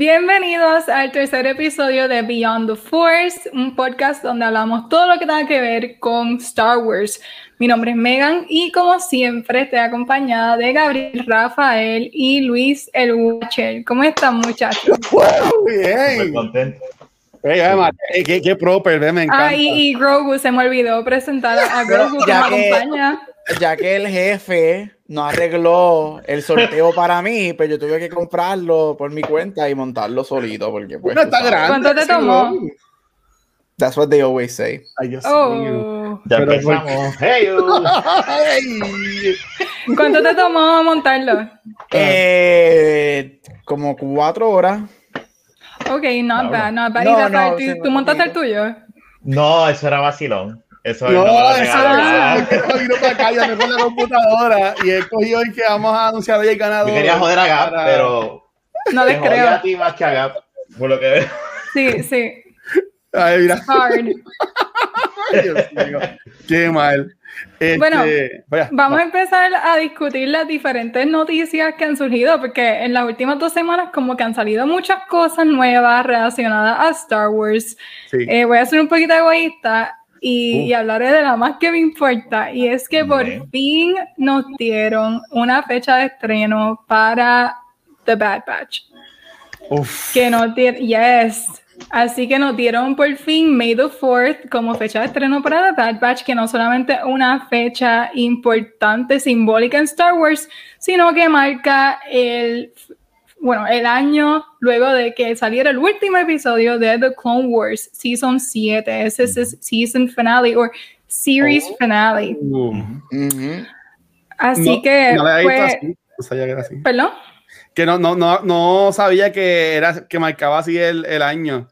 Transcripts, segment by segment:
Bienvenidos al tercer episodio de Beyond the Force, un podcast donde hablamos todo lo que tenga que ver con Star Wars. Mi nombre es Megan y como siempre estoy acompañada de Gabriel, Rafael y Luis el Watcher. ¿Cómo están muchachos? bien. Muy contento. Hey, qué, qué proper, me encanta. Ah, y, Grogu, se me olvidó presentar a Grogu que me acompaña ya que el jefe no arregló el sorteo para mí, pues yo tuve que comprarlo por mi cuenta y montarlo solito. Porque, pues, no está grande. ¿Cuánto te tomó? That's what they always say. oh. Ya empezamos. Hey, ¿Cuánto te tomó montarlo? Eh, como cuatro horas. Ok, not bad, not bad. No, no, ¿Tú, ¿tú montaste el tuyo? No, eso era vacilón. Eso no, no, eso no. vino para acá, ya me con la computadora y he cogido el que vamos a anunciar hoy el ganador. Yo quería joder a Gap, pero. No les creo. a ti más que a Gap, por lo que veo. Sí, sí. Ay, mira. Hard. Dios mío. Qué mal. Este, bueno, vamos a empezar a discutir las diferentes noticias que han surgido, porque en las últimas dos semanas como que han salido muchas cosas nuevas relacionadas a Star Wars. Sí. Eh, voy a ser un poquito egoísta y, hablaré de la más que me importa. Y es que por fin nos dieron una fecha de estreno para The Bad Batch. Uf. Que nos dieron, yes. Así que nos dieron por fin May the 4th como fecha de estreno para The Bad Batch, que no solamente una fecha importante, simbólica en Star Wars, sino que marca el bueno, el año luego de que saliera el último episodio de The Clone Wars Season 7, ese es el season finale o series oh. finale. Así que ¿Perdón? Que no, no, no, no sabía que era que marcaba así el, el año.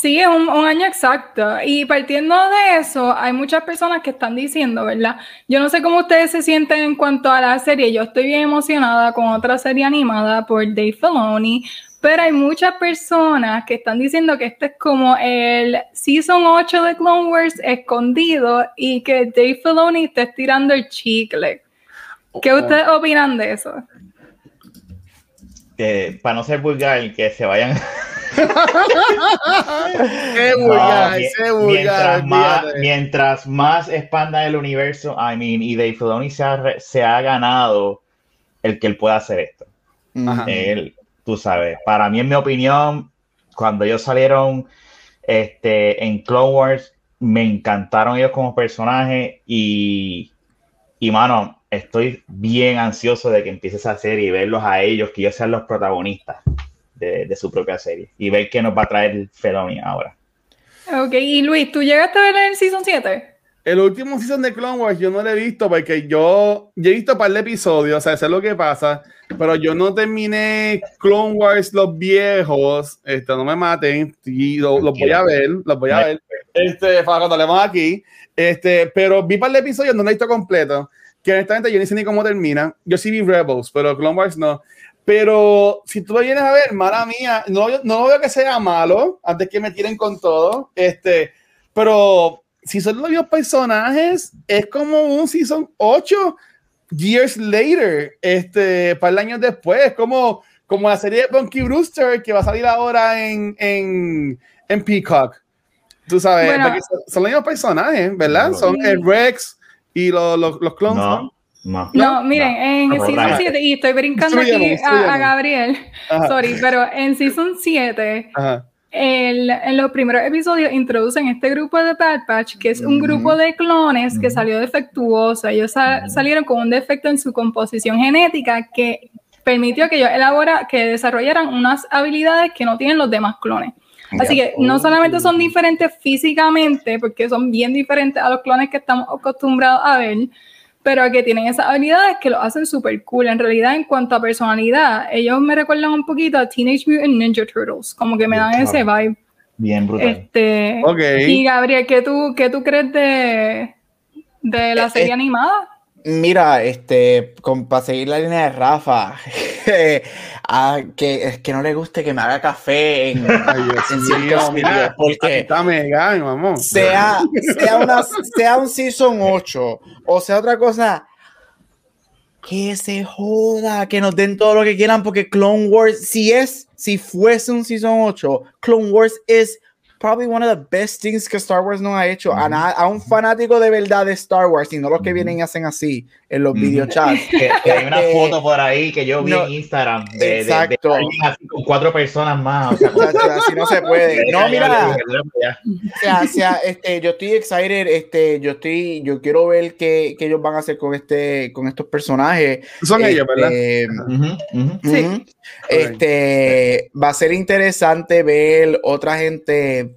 Sí, es un, año exacto. Y partiendo de eso, hay muchas personas que están diciendo, ¿verdad? Yo no sé cómo ustedes se sienten en cuanto a la serie. Yo estoy bien emocionada con otra serie animada por Dave Filoni, pero hay muchas personas que están diciendo que este es como el Season 8 de Clone Wars escondido y que Dave Filoni está estirando el chicle. ¿Qué oh. ustedes opinan de eso? Que para no ser vulgar, que se vayan qué mientras, más, mientras más expanda el universo, I mean, y Dave Filoni se ha, se ha ganado el que él pueda hacer esto. Él, tú sabes, para mí, en mi opinión, cuando ellos salieron este, en Clone Wars, me encantaron ellos como personaje y, y mano, estoy bien ansioso de que empiece esa serie y verlos a ellos, que ellos sean los protagonistas de, su propia serie. Y ver qué nos va a traer Feloni ahora. Ok, y Luis, ¿tú llegaste a ver el Season 7? El último season de Clone Wars yo no lo he visto porque yo, he visto un par de episodios, o sea, sé lo que pasa, pero yo no terminé Clone Wars los viejos, este, no me maten, y los voy a ver, los voy a ver, este, para cuando hablemos aquí, este, pero vi un par de episodios, no lo he visto completo, que honestamente yo ni sé ni cómo termina, yo sí vi Rebels, pero Clone Wars no, pero si tú lo vienes a ver, mala mía, no, no veo que sea malo, antes que me tiren con todo, este, pero si son los mismos personajes, es como un Season 8 years later, este, para el año después, es como, como la serie de Bunky Brewster que va a salir ahora en, en, en Peacock. Tú sabes, son, los mismos personajes, ¿verdad? Son el Rex y los, los, los clones. No, miren, en Season 7, y estoy brincando aquí a, Gabriel, sorry, pero en Season 7, en los primeros episodios introducen este grupo de Bad Patch, que es un grupo de clones que salió defectuoso. Ellos salieron con un defecto en su composición genética que permitió que ellos elabora, que desarrollaran unas habilidades que no tienen los demás clones. Así que no solamente son diferentes físicamente, porque son bien diferentes a los clones que estamos acostumbrados a ver, pero que tienen esas habilidades que lo hacen súper cool. En realidad, en cuanto a personalidad, ellos me recuerdan un poquito a Teenage Mutant Ninja Turtles, como que me dan ese vibe. Bien brutal. Este, Y Gabriel, ¿qué tú, qué tú crees de, de la eh, serie eh, animada? Mira, este, para seguir la línea de Rafa, ah, que es que no le guste que me haga café en, en porque está mega, vamos. Sea, sea, una, sea un season 8 o sea otra cosa, que se joda, que nos den todo lo que quieran, porque Clone Wars, si es, si fuese un season 8, Clone Wars es probably one of the best things que Star Wars no ha hecho. a, a, un fanático de verdad de Star Wars, y no los que vienen y hacen así en los videochats. Que, hay una este, foto por ahí que yo vi en Instagram de, exacto. con cuatro personas más. O sea, así no se puede. No, mira. O sea, este, yo estoy excited, este, yo estoy, yo quiero ver qué, qué, ellos van a hacer con este, con estos personajes. Son ellos, ¿verdad? Este, sí. Este, va a ser interesante ver otra gente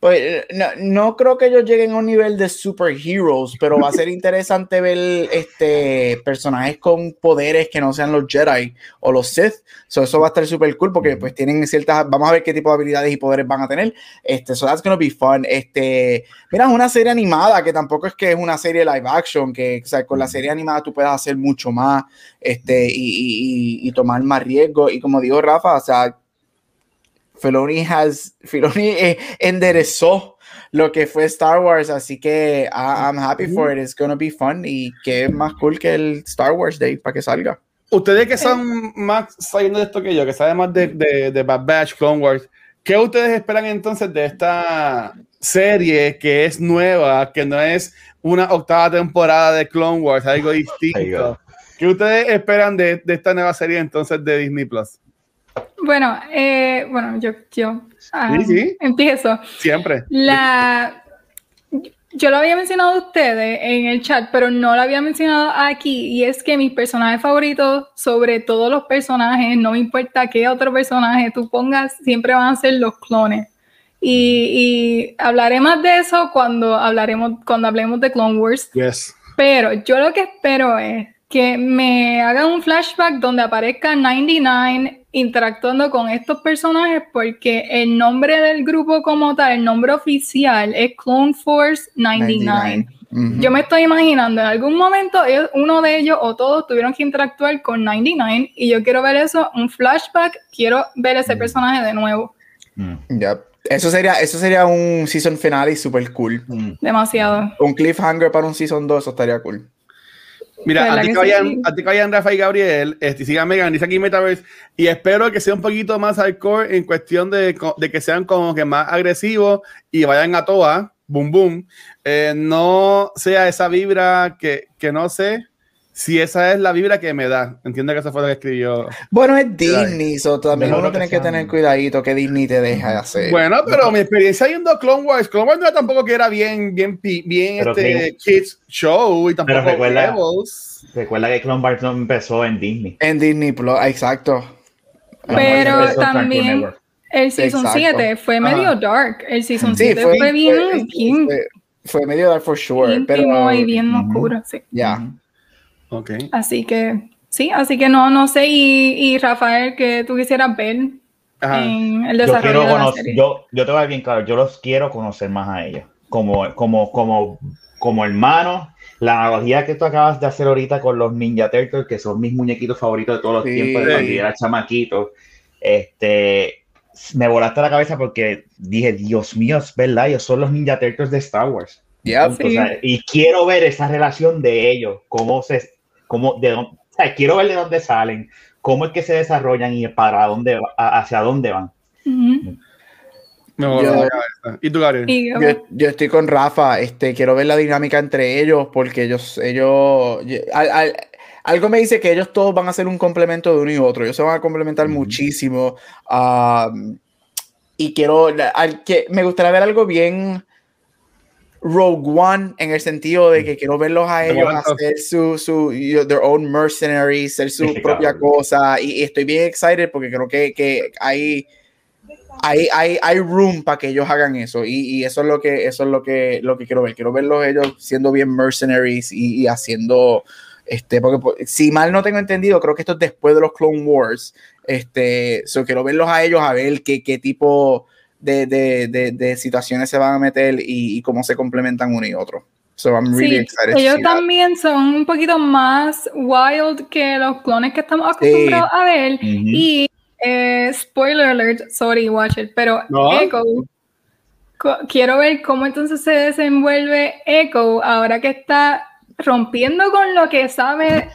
pues no, no, creo que ellos lleguen a un nivel de superheroes, pero va a ser interesante ver este personajes con poderes que no sean los Jedi o los Sith. eso va a estar súper cool porque pues tienen ciertas, vamos a ver qué tipo de habilidades y poderes van a tener. Este, so that's gonna be fun. Este, mira, es una serie animada que tampoco es que es una serie live action, que o sea, con la serie animada tú puedes hacer mucho más, este, y, y, y tomar más riesgo. Y como digo Rafa, o sea, Filoni, has, Filoni eh, enderezó lo que fue Star Wars, así que I'm happy for it. It's gonna be fun y qué más cool que el Star Wars Day para que salga. Ustedes que son más saliendo de esto que yo, que saben más de, de, de Bad Batch, Clone Wars, ¿qué ustedes esperan entonces de esta serie que es nueva, que no es una octava temporada de Clone Wars, algo distinto? ¿Qué ustedes esperan de, de esta nueva serie entonces de Disney Plus? Bueno, eh, bueno, yo, yo ah, empiezo. Siempre. La, yo lo había mencionado a ustedes en el chat, pero no lo había mencionado aquí, y es que mis personajes favoritos, sobre todos los personajes, no me importa qué otro personaje tú pongas, siempre van a ser los clones. Y, y hablaré más de eso cuando hablaremos, cuando hablemos de Clone Wars. Yes. Pero yo lo que espero es que me hagan un flashback donde aparezca 99 interactuando con estos personajes porque el nombre del grupo como tal, el nombre oficial es Clone Force 99. Yo me estoy imaginando, en algún momento uno de ellos o todos tuvieron que interactuar con 99 y yo quiero ver eso, un flashback, quiero ver ese mm. personaje de nuevo. Mm. Ya, Eso sería, eso sería un season finale super cool. Mm. Demasiado. Un cliffhanger para un season 2, eso estaría cool. Mira, a ti, que vayan, a ti que vayan Rafa y Gabriel, este, síganme, dice aquí Metaverse, y espero que sea un poquito más hardcore en cuestión de, de que sean como que más agresivos y vayan a toa, boom boom, eh, no sea esa vibra que, que no sé, si esa es la vibra que me da. Entiende que esa fue la que escribió. Bueno, es Disney, so también uno tiene que tener cuidadito que Disney te deja de hacer. Bueno, pero mi experiencia yendo Clone Wars, Clone Wars no tampoco que era bien, bien, bien este kids show y tampoco pero recuerda, recuerda que Clone Wars no empezó en Disney. En Disney exacto. Pero también el Season 7 fue medio dark. El Season 7 fue, bien fue, medio dark for sure. pero, y bien oscuro, sí. Ya. Okay. Así que, sí, así que no, no sé. Y, y Rafael, que tú quisieras ver en el desarrollo yo de la serie. Yo, yo te voy a bien claro, yo los quiero conocer más a ellos. Como, como, como, como hermanos, la analogía que tú acabas de hacer ahorita con los Ninja Turtles, que son mis muñequitos favoritos de todos los tiempos de cuando era chamaquito, este, me volaste la cabeza porque dije, Dios mío, es verdad, ellos son los Ninja Turtles de Star Wars. y quiero ver esa relación de ellos, cómo se, cómo, de dónde, quiero ver de dónde salen, cómo es que se desarrollan y para dónde, hacia dónde van. ¿Y tú, Yo, estoy con Rafa, este, quiero ver la dinámica entre ellos, porque ellos, ellos, algo me dice que ellos todos van a ser un complemento de uno y otro, ellos se van a complementar muchísimo. y quiero, al, que, me gustaría ver algo bien Rogue One en el sentido de que quiero verlos a ellos hacer su, su their own mercenaries, hacer su propia cosa. Y, estoy bien excited porque creo que, que hay, hay, hay, hay room para que ellos hagan eso. Y, y, eso es lo que eso es lo que lo que quiero ver. Quiero verlos ellos siendo bien mercenaries y, y haciendo este porque si mal no tengo entendido creo que esto es después de los Clone Wars. Este so quiero verlos a ellos a ver qué, qué tipo de, de, de, situaciones se van a meter y, cómo se complementan uno y otro. So I'm really excited ellos también son un poquito más wild que los clones que estamos acostumbrados a ver. Y eh, spoiler alert, sorry, watch it, pero Echo, quiero ver cómo entonces se desenvuelve Echo ahora que está rompiendo con lo que sabe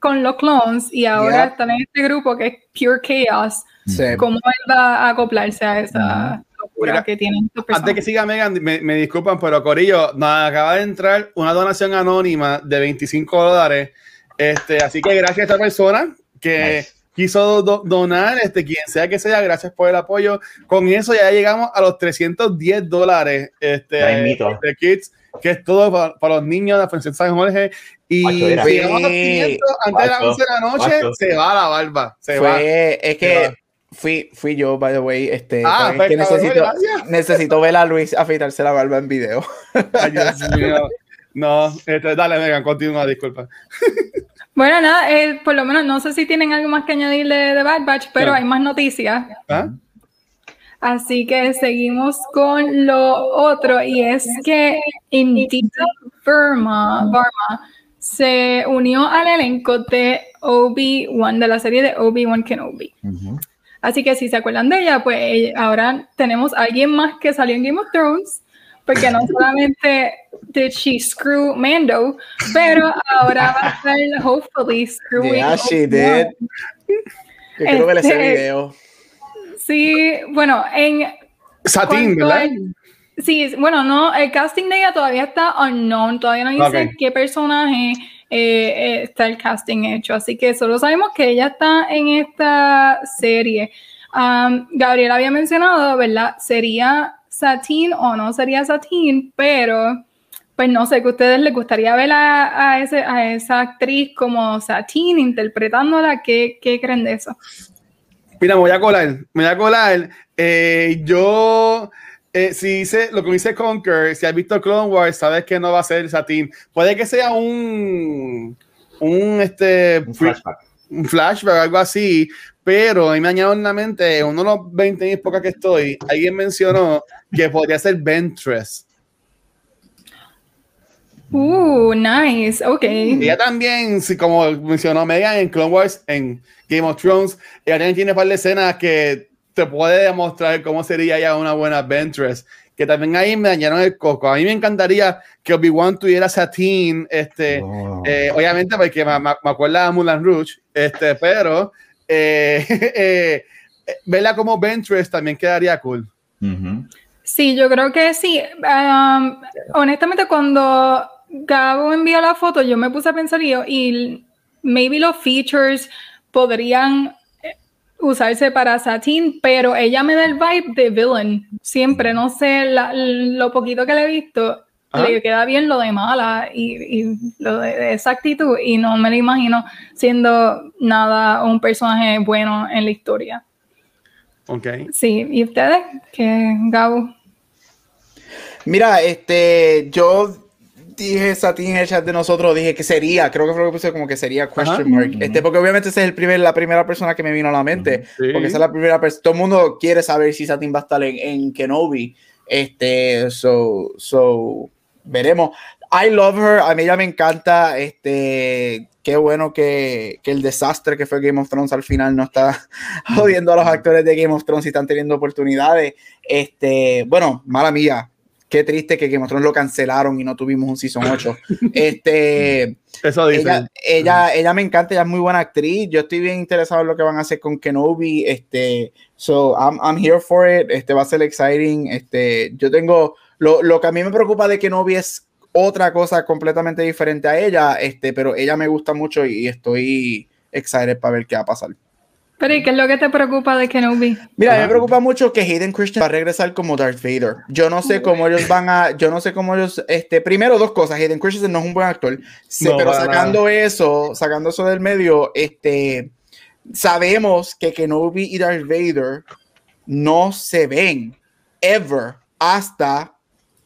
con los clones y ahora están en este grupo que es Pure Chaos. ¿Cómo él va a acoplarse a esa locura que tienen Antes que siga Megan, me, disculpan, pero Corillo, nos acaba de entrar una donación anónima de 25 dólares. Este, así que gracias a esta persona que quiso donar, este, quien sea que sea, gracias por el apoyo. Con eso ya llegamos a los 310 dólares este, de Kids que es todo para, los niños de Francesa San Jorge. Y si llegamos a 500 antes de las 11 de la noche, se va la barba. Se va. Es que fui, fui yo, by the way. Este, ah, que necesito, necesito ver a Luis afeitarse la barba en video. Ay, Dios mío. No, este, dale, Megan, continúa, disculpa. Bueno, nada, eh, por lo menos no sé si tienen algo más que añadirle de Bad Batch, pero hay más noticias. ¿Ah? Así que seguimos con lo otro y es que Indita Burma, se unió al elenco de Obi-Wan, de la serie de Obi-Wan Kenobi. Así que si se acuerdan de ella, pues ahora tenemos a alguien más que salió en Game of Thrones, porque no solamente did she screw Mando, pero ahora va a ser hopefully screwing. Yeah, she did. Yo quiero ver ese este, video. Sí, bueno, en... Satín, ¿verdad? sí, bueno, no, el casting de ella todavía está unknown, todavía no dice qué personaje eh, está el casting hecho, así que solo sabemos que ella está en esta serie. Um, Gabriel había mencionado, ¿verdad? Sería Satín o no sería Satín, pero pues no sé, que a ustedes les gustaría ver a, esa actriz como Satín interpretándola, ¿qué, ¿qué creen de eso? Mira, me voy a colar, me voy a colar. Eh, yo, eh, si hice lo que dice Conquer, si has visto Clone Wars, sabes que no va a ser Satín. Puede que sea un, un, este, un flashback. un flashback, algo así, pero a mí me añadió en la mente, uno de los 20 años poca que estoy, alguien mencionó que podría ser Ventress. Uh, nice, ok. Ella también, como mencionó Megan en Clone Wars, en Game of Thrones, ella también tiene un par de escenas que te puede demostrar cómo sería ya una buena Ventress. Que también ahí me dañaron el coco. A mí me encantaría que Obi-Wan tuviera Satine, este, oh. eh, obviamente porque me, me, acuerdo de Mulan Rouge, este, pero eh, eh, verla como Ventress también quedaría cool. Sí, yo creo que sí. Um, honestamente, cuando Gabo envió la foto, yo me puse a pensar y, y maybe los features podrían usarse para Satin, pero ella me da el vibe de villain. Siempre, no sé, lo poquito que le he visto, le queda bien lo de mala y, lo de, esa actitud y no me lo imagino siendo nada un personaje bueno en la historia. Ok. Sí, ¿y ustedes? ¿Qué, Gabo? Mira, este, yo dije en el chat de nosotros, dije que sería, creo que fue lo que puse como que sería question mark. Este, porque obviamente ese es el primer, la primera persona que me vino a la mente. Porque esa es la primera persona. Todo el mundo quiere saber si Satín va a estar en, Kenobi. Este, so, so, veremos. I love her, a mí ella me encanta. Este, qué bueno que, que, el desastre que fue Game of Thrones al final no está jodiendo a los actores de Game of Thrones y están teniendo oportunidades. Este, bueno, mala mía, qué triste que Game of Thrones lo cancelaron y no tuvimos un Season 8. este, Eso dice. Ella, ella, me encanta, ella es muy buena actriz. Yo estoy bien interesado en lo que van a hacer con Kenobi. Este, so I'm, I'm here for it. Este va a ser exciting. Este, yo tengo lo, lo que a mí me preocupa de Kenobi es otra cosa completamente diferente a ella, este, pero ella me gusta mucho y estoy excited para ver qué va a pasar. Pero ¿y qué es lo que te preocupa de Kenobi? Mira, me preocupa mucho que Hayden Christian va a regresar como Darth Vader. Yo no sé cómo ellos van a, yo no sé cómo ellos, este, primero dos cosas, Hayden Christensen no es un buen actor, pero sacando eso, sacando eso del medio, este, sabemos que Kenobi y Darth Vader no se ven ever hasta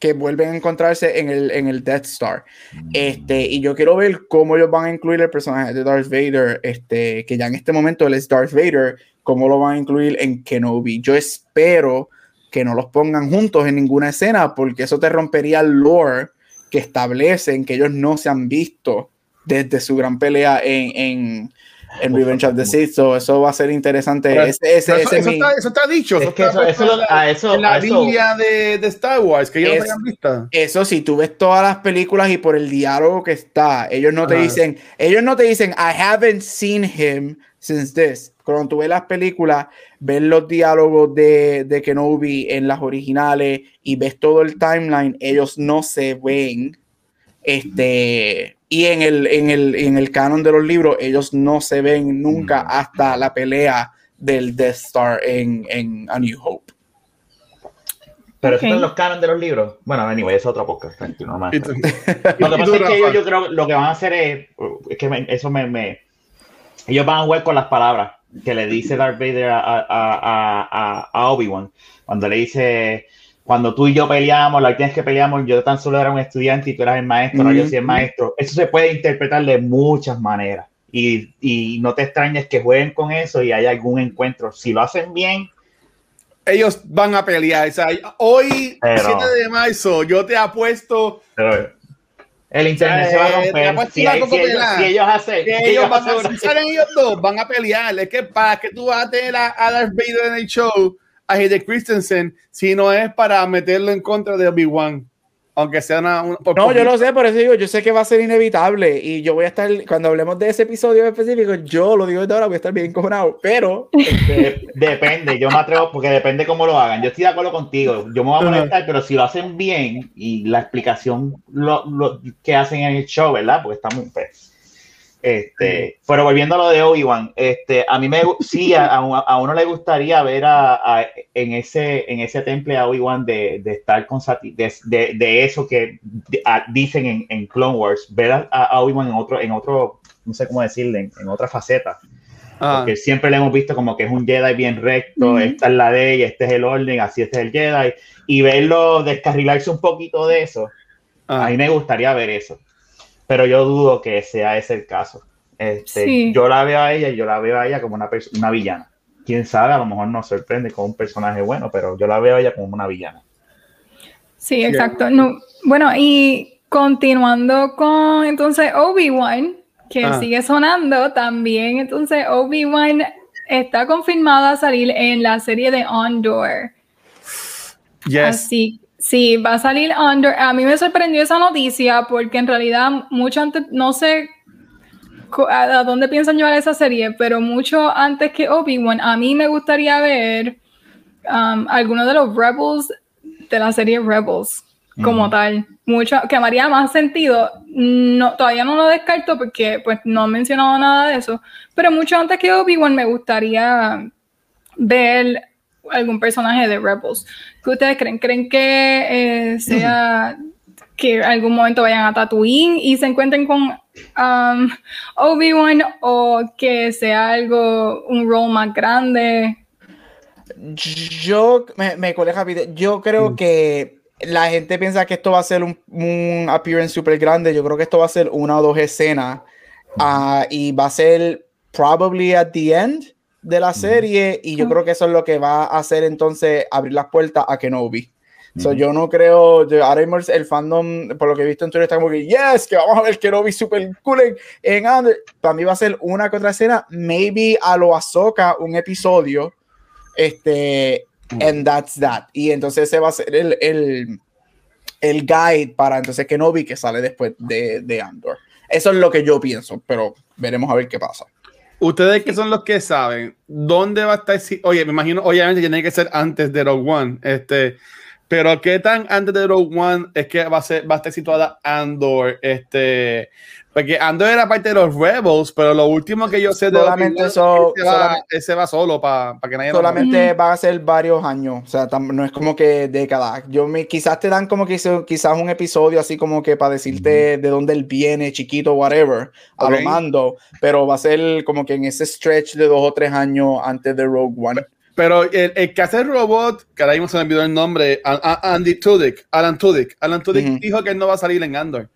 que vuelven a encontrarse en el, en el Death Star. Mm. Este, y yo quiero ver cómo ellos van a incluir el personaje de Darth Vader, este, que ya en este momento él es Darth Vader, cómo lo van a incluir en Kenobi. Yo espero que no los pongan juntos en ninguna escena, porque eso te rompería el lore que establecen que ellos no se han visto desde su gran pelea en, en, en Revenge of the Sith. eso va a ser interesante. eso, está, dicho. Eso, eso, en la Biblia de, de, Star Wars, que ellos no hayan visto. Eso, si tú ves todas las películas y por el diálogo que está, ellos no te dicen, ellos no te dicen, I haven't seen him since this. Cuando tú ves las películas, ves los diálogos de, de Kenobi en las originales y ves todo el timeline, ellos no se ven. Este, y en el, en, el, en el canon de los libros, ellos no se ven nunca mm. hasta la pelea del Death Star en, en A New Hope. Pero okay. en los canon de los libros. Bueno, anyway, es otro podcast. lo que pasa es que ellos, yo creo lo que van a hacer es, es que eso me, me, ellos van a jugar con las palabras que le dice Darth Vader a, a, a, Obi-Wan. Cuando le dice, cuando tú y yo peleamos, la tienes que peleamos, yo tan solo era un estudiante y tú eras el maestro, no yo soy el maestro. Eso se puede interpretar de muchas maneras. Y, y, no te extrañes que jueguen con eso y haya algún encuentro. Si lo hacen bien, ellos van a pelear. O sea, hoy, 7 de marzo, yo te apuesto. Pero, el internet se va a eh, romper. Si, ellos, hacen. ellos, van a, si ellos dos, van a pelear. Es que para que tú vas a tener a, Darth Vader en el show, a Hayden Christensen, si no es para meterlo en contra de Obi-Wan aunque sea una... no, yo lo sé, por eso digo, yo sé que va a ser inevitable y yo voy a estar, cuando hablemos de ese episodio específico, yo lo digo de ahora, voy a estar bien cojonado, pero... Este, depende, yo me atrevo, porque depende cómo lo hagan. Yo estoy de acuerdo contigo, yo me voy a molestar, pero si lo hacen bien y la explicación lo, lo, que hacen en el show, ¿verdad? Porque está muy... Pues, este, pero volviendo a lo de Obi-Wan, este, a mí me sí, a, a, uno le gustaría ver a, en, ese, en ese temple a Obi-Wan de, de, estar con de, de, de eso que dicen en, en, Clone Wars, ver a, Obi-Wan en otro, en otro, no sé cómo decirle, en, otra faceta. Ah. Porque siempre le hemos visto como que es un Jedi bien recto, esta es la ley, este es el orden, así este es el Jedi, y verlo descarrilarse un poquito de eso, ah. a mí me gustaría ver eso pero yo dudo que sea ese el caso. Este, Yo la veo a ella y yo la veo a ella como una, una villana. Quién sabe, a lo mejor nos sorprende con un personaje bueno, pero yo la veo a ella como una villana. Sí, exacto. No, bueno, y continuando con entonces Obi-Wan, que ah. sigue sonando también, entonces Obi-Wan está confirmada a salir en la serie de Ondor. Yes. Así Sí, va a salir Under. A mí me sorprendió esa noticia porque en realidad mucho antes, no sé a, dónde piensan llevar esa serie, pero mucho antes que Obi-Wan, a mí me gustaría ver um, algunos de los Rebels de la serie Rebels como tal. Mucho, que haría más sentido. No, todavía no lo descarto porque pues no he mencionado nada de eso, pero mucho antes que Obi-Wan me gustaría ver algún personaje de Rebels. ¿Qué ustedes creen? ¿Creen que eh, sea que en algún momento vayan a Tatooine y se encuentren con um, Obi-Wan o que sea algo, un rol más grande? Yo me, me Yo creo mm. que la gente piensa que esto va a ser un, un appearance súper grande. Yo creo que esto va a ser una o dos escenas uh, y va a ser probably at the end de la serie y yo creo que eso es lo que va a hacer entonces abrir las puertas a Kenobi. So, yo no creo, yo, ahora mismo el fandom, por lo que he visto en Twitter, está como que, yes, que vamos a ver Kenobi super cool en, en Under. Para mí va a ser una que otra escena, maybe a lo Ahsoka, un episodio, este, and that's that. Y entonces ese va a ser el, el, el guide para entonces Kenobi que sale después de, de Andor. Eso es lo que yo pienso, pero veremos a ver qué pasa. Ustedes que son los que saben, ¿dónde va a estar? Oye, me imagino, obviamente tiene que ser antes de Rogue One. Este, pero ¿qué tan antes de Rogue One es que va a, ser, va a estar situada Andor? Este, porque Andor era parte de los Rebels, pero lo último que yo sé de solamente eso, ese, va, solo para que nadie Solamente va a ser varios años, o sea, no es como que décadas. Yo me, quizás te dan como que quizás un episodio así como que para decirte de dónde él viene, chiquito, whatever, a lo mando, pero va a ser como que en ese stretch de dos o tres años antes de Rogue One. Pero el, que hace el robot, que ahora mismo se me olvidó el nombre, Andy Tudyk, Alan Tudyk, Alan Tudyk dijo que él no va a salir en Andor.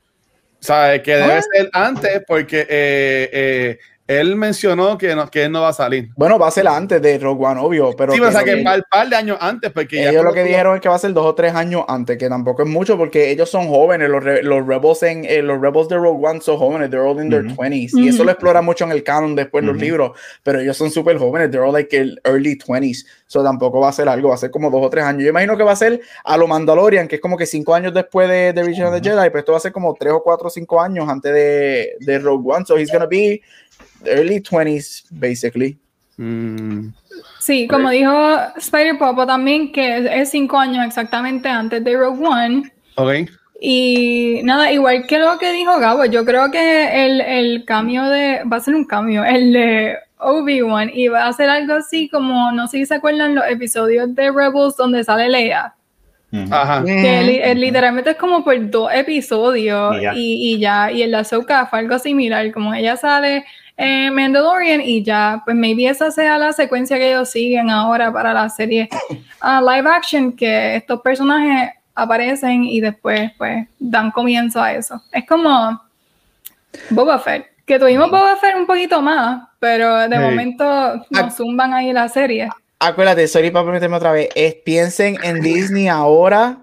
O sea, que debe ser antes porque eh, eh, él mencionó que, no, que él no va a salir. Bueno, va a ser antes de Rogue One, obvio, pero... Sí, o sea, que un par de años antes, porque ellos lo que dijeron es que va a ser dos o tres años antes, que tampoco es mucho, porque ellos son jóvenes, los, los Rebels en, eh, los Rebels de Rogue One son jóvenes, they're all in their 20s, y eso lo explora mucho en el canon después en los libros, pero ellos son súper jóvenes, they're all like el early 20s, so tampoco va a ser algo, va a ser como dos o tres años. Yo imagino que va a ser a lo Mandalorian, que es como que cinco años después de, The Return of the Jedi, pero esto va a ser como tres o cuatro o cinco años antes de, de Rogue One, so he's gonna be early 20s, basically. Mm. Sí, como dijo Spider Popo también, que es cinco años exactamente antes de Rogue One. Ok. Y nada, igual que lo que dijo Gabo, yo creo que el, el cambio de. Va a ser un cambio, el de Obi-Wan, y va a ser algo así como, no sé si se acuerdan los episodios de Rebels donde sale Leia. Ajá. Que literalmente es como por dos episodios y, y, ya, y en la Ahsoka fue algo similar, como ella sale eh, Mandalorian y ya, pues maybe esa sea la secuencia que ellos siguen ahora para la serie uh, live action, que estos personajes aparecen y después pues dan comienzo a eso. Es como Boba Fett, que tuvimos Boba Fett un poquito más, pero de momento nos zumban ahí la serie. Acuérdate, sorry para meterme otra vez, es, piensen en Disney ahora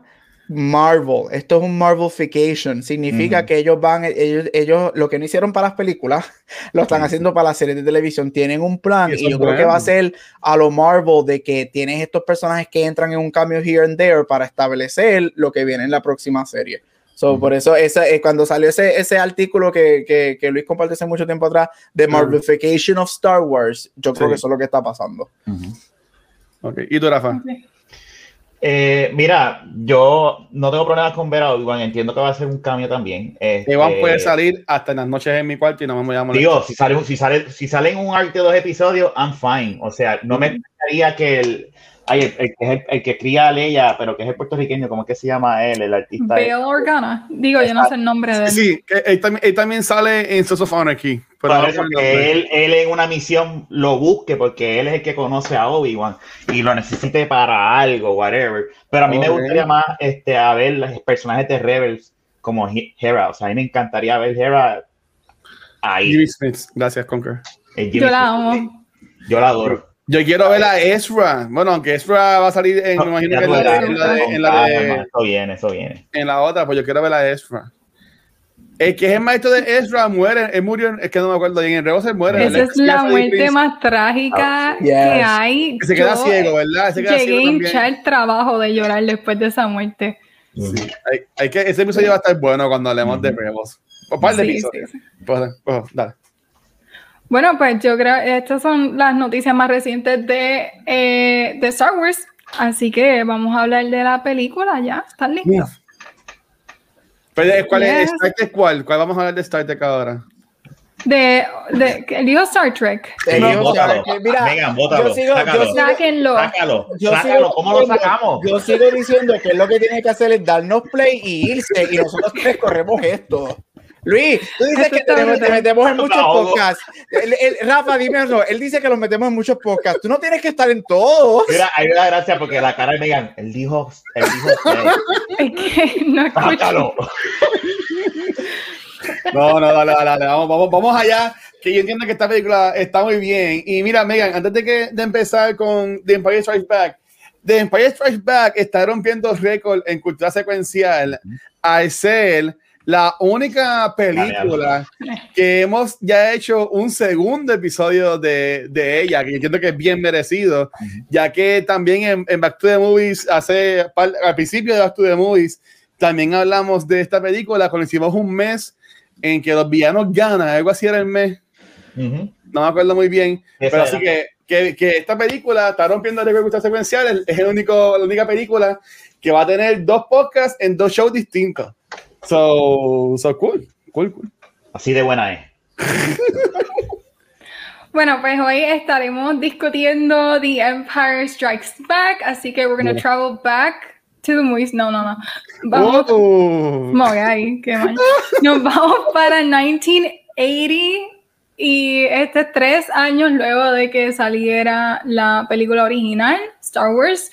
Marvel. Esto es un Marvelification. Significa que ellos van, ellos, ellos, lo que no hicieron para las películas, lo están haciendo para las series de televisión. Tienen un plan y, yo creo que va a ser a lo Marvel de que tienes estos personajes que entran en un cambio here and there para establecer lo que viene en la próxima serie. So, Por eso, esa, eh, cuando salió ese, ese artículo que, que, que, Luis compartió hace mucho tiempo atrás, de Marvelification of Star Wars, yo creo que eso es lo que está pasando. okay. ¿Y tú, Rafa? Eh, mira, yo no tengo problemas con ver a Obi-Wan, entiendo que va a ser un cambio también. Este, Iván puede salir hasta en las noches en mi cuarto y no me voy a molestar. Digo, si sale, si sale, si sale en un arte de dos episodios, I'm fine. O sea, no me gustaría que el, Ay, el, que cría a Leia, pero que es el puertorriqueño, ¿cómo es que se llama él, el artista? Bale Organa. Digo, yo no sé el nombre de él. Sí, él, también, también sale en Sons of Anarchy. Pero eso que él, él, en una misión lo busque porque él es el que conoce a Obi-Wan y lo necesite para algo, whatever. Pero a mí me gustaría más este, a ver los personajes de Rebels como Hera. O sea, a mí me encantaría ver Hera ahí. Gracias, Conker. Yo la amo. Yo la adoro. Yo quiero ver a Ezra. Bueno, aunque Ezra va a salir en, me imagino que en la, de, en la de, Eso viene, eso viene. En la otra, pues yo quiero ver a Ezra. El que es el maestro de Ezra muere, él murió, es que no me acuerdo bien, en Rebels muere. Esa es la muerte más trágica oh, que hay. se queda ciego, ¿verdad? Se queda llegué a hinchar el trabajo de llorar después de esa muerte. Sí. Hay, hay, que, ese episodio va a estar bueno cuando hablemos de Rebels. Un par de episodios. Sí, sí. Pues, pues, dale. Bueno, pues yo creo que estas son las noticias más recientes de, eh, de Star Wars. Así que vamos a hablar de la película ya. ¿Están listos? Pero, ¿cuál es Star Trek cuál? ¿Cuál vamos a hablar de Star Trek ahora? De, de, digo Star Trek. No, bótalo. Mira, Venga, bótalo. Yo sigo, sácalo. Yo sáquenlo. Sácalo. Yo sácalo. Sigo, ¿Cómo lo sacamos? Yo sigo diciendo que lo que tiene que hacer es darnos play y irse y nosotros tres corremos esto. Luis, tú dices que te, metemos en muchos podcasts. Rafa, dime eso. Él dice que los metemos en muchos podcasts. Tú no tienes que estar en todos. Mira, hay una gracia porque la cara de Megan, él dijo, él dijo. Es que no escucho. No, no, dale, dale, dale. Vamos, vamos, vamos allá. Que yo entiendo que esta película está muy bien. Y mira, Megan, antes de, que, de empezar con The Empire Strikes Back, The Empire Strikes Back está rompiendo récord en cultura secuencial al ser la única película que hemos ya hecho un segundo episodio de, de ella, que entiendo que es bien merecido, ya que también en, Back to the Movies, hace, al principio de Back to the Movies, también hablamos de esta película cuando hicimos un mes en que los villanos ganan, algo así era el mes. No me acuerdo muy bien, pero así que, que, que, esta película está rompiendo el secuencial, es el único, la única película que va a tener dos podcasts en dos shows distintos. So, so cool, cool, cool. Así de buena es. Bueno, pues hoy estaremos discutiendo The Empire Strikes Back, así que we're gonna travel back to the movies. No, no, no. Vamos. Oh. ahí, qué mal. Nos vamos para 1980 y este es tres años luego de que saliera la película original, Star Wars.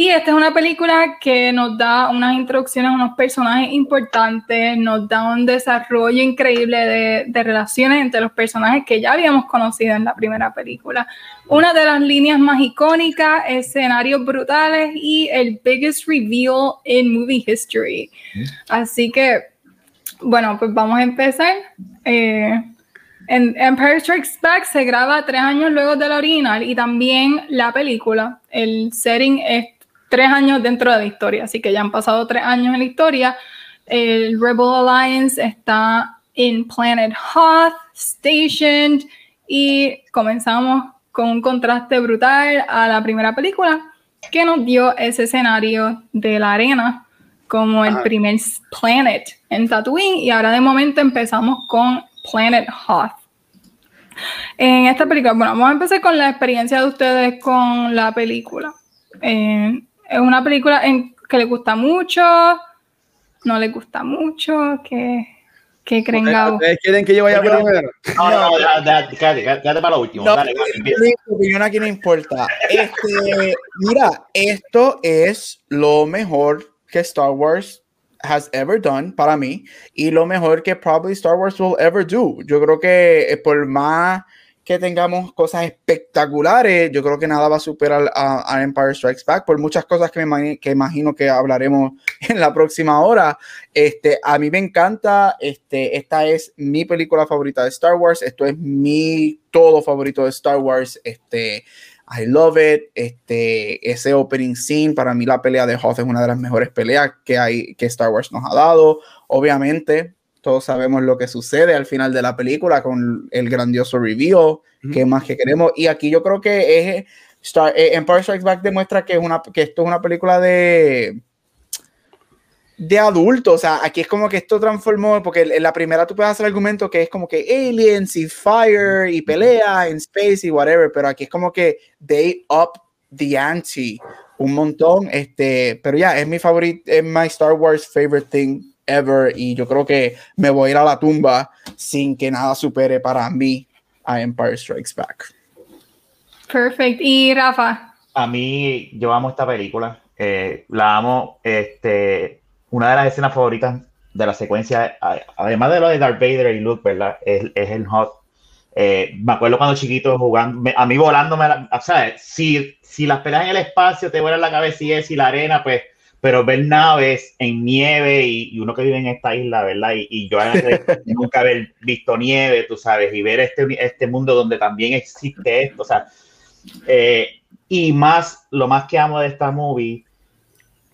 Y esta es una película que nos da unas introducciones a unos personajes importantes, nos da un desarrollo increíble de, de, relaciones entre los personajes que ya habíamos conocido en la primera película. Una de las líneas más icónicas, escenarios brutales y el biggest reveal in movie history. Así que, bueno, pues vamos a empezar. Eh, en Empire Strikes Back se graba tres años luego de la original y también la película. El setting es tres años dentro de la historia, así que ya han pasado tres años en la historia. El Rebel Alliance está en Planet Hoth, stationed, y comenzamos con un contraste brutal a la primera película que nos dio ese escenario de la arena como el primer planet en Tatooine y ahora de momento empezamos con Planet Hoth. En esta película, bueno, vamos a empezar con la experiencia de ustedes con la película. Eh, es una película en, que le gusta mucho, no le gusta mucho, que, que creen ¿Ustedes quieren que yo vaya primero? No, no, no, quédate, para lo último. dale, mi opinión aquí no importa. Este, mira, esto es lo mejor que Star Wars has ever done para mí y lo mejor que probably Star Wars will ever do. Yo creo que eh, por más que tengamos cosas espectaculares, yo creo que nada va a superar a, Empire Strikes Back por muchas cosas que, me, que imagino que hablaremos en la próxima hora. Este, a mí me encanta, este, esta es mi película favorita de Star Wars, esto es mi todo favorito de Star Wars, este, I love it, este, ese opening scene, para mí la pelea de Hoth es una de las mejores peleas que hay, que Star Wars nos ha dado, obviamente, todos sabemos lo que sucede al final de la película con el grandioso reveal, que más que queremos. Y aquí yo creo que es Star, eh, Empire Strikes Back demuestra que, es una, que esto es una película de de adulto, o sea, aquí es como que esto transformó, porque en la primera tú puedes hacer argumento que es como que aliens y fire y pelea en space y whatever, pero aquí es como que they up the ante un montón, este, pero ya, es mi favorito, es my Star Wars favorite thing ever y yo creo que me voy a ir a la tumba sin que nada supere para mí a Empire Strikes Back. Perfect. ¿Y Rafa? A mí, yo amo esta película. Eh, la amo. Este, una de las escenas favoritas de la secuencia, además de lo de Darth Vader y Luke, ¿verdad? Es, el hot. Eh, me acuerdo cuando chiquito jugando, a mí volándome, o sea, si, si las peleas en el espacio te vuelan la cabeza y es y la arena, pues pero ver naves en nieve y, uno que vive en esta isla, ¿verdad? Y, yo nunca haber visto nieve, tú sabes, y ver este, este mundo donde también existe esto, o sea, eh, y más, lo más que amo de esta movie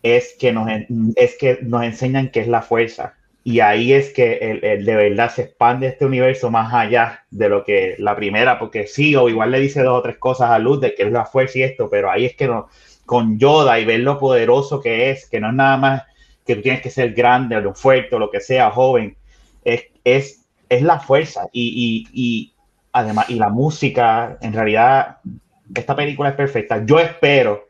es que nos, es que nos enseñan qué es la fuerza. Y ahí es que el, de verdad se expande este universo más allá de lo que la primera, porque sí, o igual le dice dos o tres cosas a Luz de que es la fuerza y esto, pero ahí es que no, con Yoda y ver lo poderoso que es, que no es nada más que tú tienes que ser grande o lo fuerte o lo que sea, joven, es, es, es la fuerza y, y, y, además, y la música, en realidad, esta película es perfecta. Yo espero,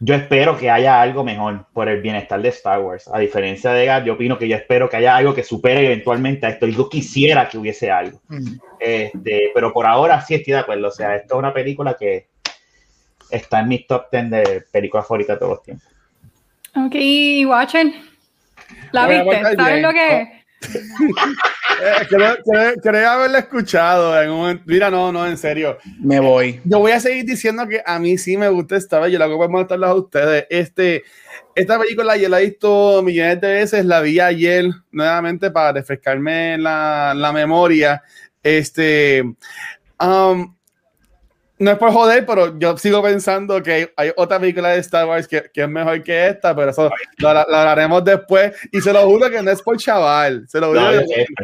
yo espero que haya algo mejor por el bienestar de Star Wars. A diferencia de Gab, yo opino que yo espero que haya algo que supere eventualmente a esto. Yo quisiera que hubiese algo. Este, pero por ahora sí estoy de acuerdo. O sea, esto es una película que, está en mi top 10 de películas favoritas de todos los tiempos. Ok, Watcher. ¿La viste? ¿Sabes lo que es? eh, creo, haberla escuchado en un Mira, no, no, en serio. Me voy. Yo voy a seguir diciendo que a mí sí me gusta esta vez. Yo la voy a mostrarla a ustedes. Este, esta película yo la he visto millones de veces. La vi ayer nuevamente para refrescarme la, la memoria. Este, um, no es por joder, pero yo sigo pensando que hay otra película de Star Wars que, que es mejor que esta, pero eso lo, haremos después. Y se lo juro que no es por chaval, se lo juro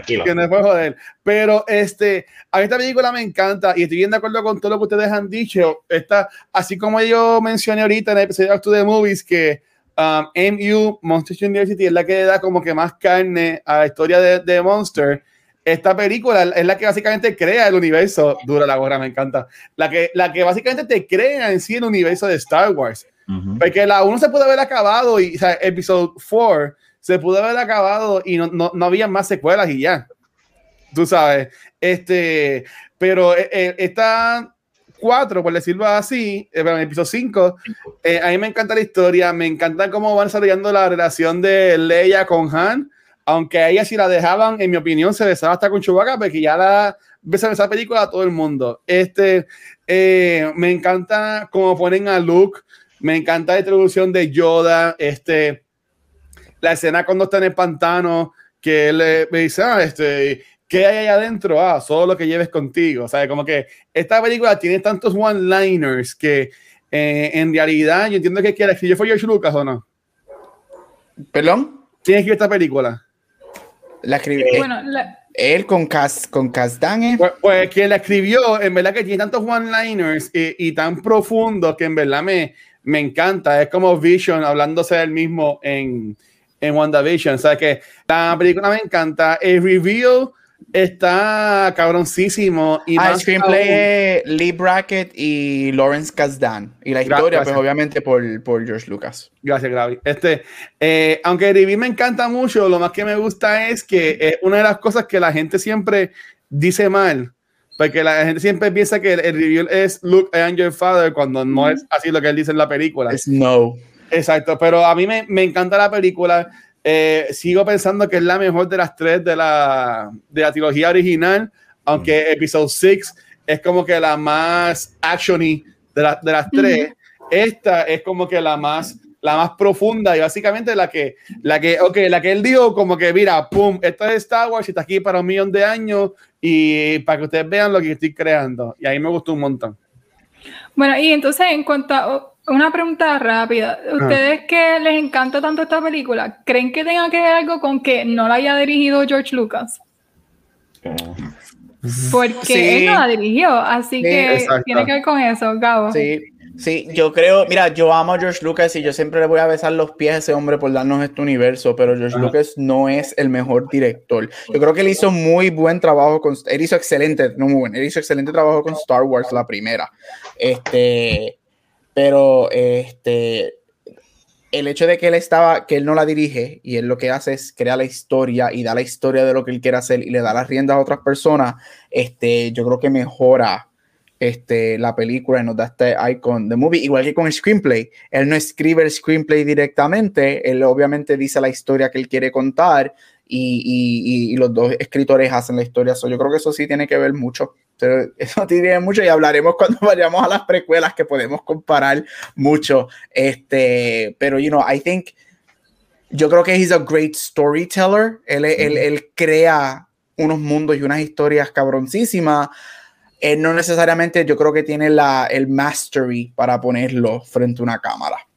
que, no es por joder. Pero este, a esta película me encanta y estoy bien de acuerdo con todo lo que ustedes han dicho. Esta, así como yo mencioné ahorita en el episodio de the Movies que um, MU, Monster University, es la que da como que más carne a la historia de, de Monster esta película es la que básicamente crea el universo, dura la gorra, me encanta, la que, la que básicamente te crea en sí el universo de Star Wars. Porque la 1 se pudo haber acabado y, o sea, episodio 4 se pudo haber acabado y no, no, no había más secuelas y ya. Tú sabes. Este, pero eh, eh, esta 4, por decirlo así, eh, episodio 5, eh, a mí me encanta la historia, me encanta cómo van desarrollando la relación de Leia con Han, aunque a ella si la dejaban, en mi opinión, se besaba hasta con Chewbacca, porque ya la besan esa película a todo el mundo. Este, eh, me encanta cómo ponen a Luke, me encanta la introducción de Yoda, este, la escena cuando está en el pantano, que él me dice, ah, este, ¿qué hay ahí adentro? Ah, solo lo que lleves contigo. O sea, como que esta película tiene tantos one-liners que eh, en realidad yo entiendo que quiere escribir fue George Lucas o no. ¿Perdón? ¿Quién escribió esta película? La escribió. Eh, bueno, él con Cas, con Casdan. Pues, pues, quien la escribió, en verdad que tiene tantos one-liners y, y, tan profundos que en verdad me, me encanta. Es como Vision hablándose del mismo en, en WandaVision. O sea que la película me encanta. El reveal está cabroncísimo. Y ah, screenplay Lee Brackett y Lawrence Kasdan. Y la historia, pues obviamente por, por, George Lucas. Gracias, Gravi. Este, eh, aunque el review me encanta mucho, lo más que me gusta es que es una de las cosas que la gente siempre dice mal. Porque la gente siempre piensa que el, review es Look, I am your father, cuando no es así lo que él dice en la película. Es no. Exacto, pero a mí me, me encanta la película. Eh, sigo pensando que es la mejor de las tres de la, de la trilogía original, aunque mm. Episode 6 es como que la más actiony de, de las tres. Esta es como que la más la más profunda y básicamente la que, la que, okay, la que él dijo como que, mira, pum, esto es Star Wars y está aquí para un millón de años y para que ustedes vean lo que estoy creando. Y ahí me gustó un montón. Bueno, y entonces en cuanto a una pregunta rápida. Ah. ¿Ustedes que les encanta tanto esta película, creen que tenga que ver algo con que no la haya dirigido George Lucas? Porque él no la dirigió, así que tiene que ver con eso, Gabo. Sí, sí, yo creo, mira, yo amo a George Lucas y yo siempre le voy a besar los pies a ese hombre por darnos este universo, pero George Lucas no es el mejor director. Yo creo que él hizo muy buen trabajo con, él hizo excelente, no muy bueno, él hizo excelente trabajo con Star Wars, la primera. Este, pero este, el hecho de que él estaba, que él no la dirige y él lo que hace es crear la historia y da la historia de lo que él quiere hacer y le da las riendas a otras personas, este, yo creo que mejora este, la película y nos da este icon de movie, igual que con el screenplay. Él no escribe el screenplay directamente, él obviamente dice la historia que él quiere contar y, y, los dos escritores hacen la historia. yo creo que eso sí tiene que ver mucho pero eso tiene mucho y hablaremos cuando vayamos a las precuelas que podemos comparar mucho. Este, pero, you know, I think, yo creo que he's a great storyteller. Él, él, él crea unos mundos y unas historias cabroncísimas. Él no necesariamente, yo creo que tiene la, el mastery para ponerlo frente a una cámara.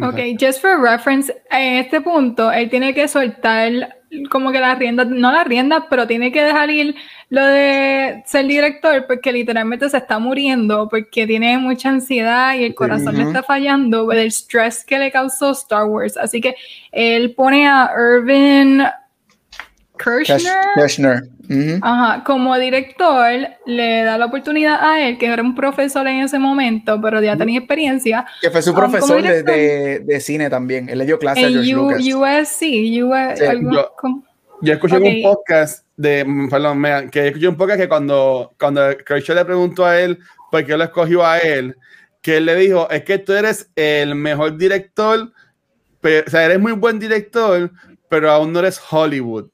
Ok, just for reference, en este punto, él tiene que soltar como que la rienda, no la rienda, pero tiene que dejar ir lo de ser director porque literalmente se está muriendo porque tiene mucha ansiedad y el corazón le está fallando del estrés que le causó Star Wars. Así que él pone a Irvin Kirchner, como director, le da la oportunidad a él, que era un profesor en ese momento, pero ya tenía experiencia. Que fue su um, profesor de, de, cine también. Él le dio clases a George Lucas. USC, yo, escuché un podcast de, perdón, que escuché un podcast que cuando, cuando Kirchner le preguntó a él por qué lo escogió a él, que él le dijo, es que tú eres el mejor director, o sea, eres muy buen director, pero aún no eres Hollywood.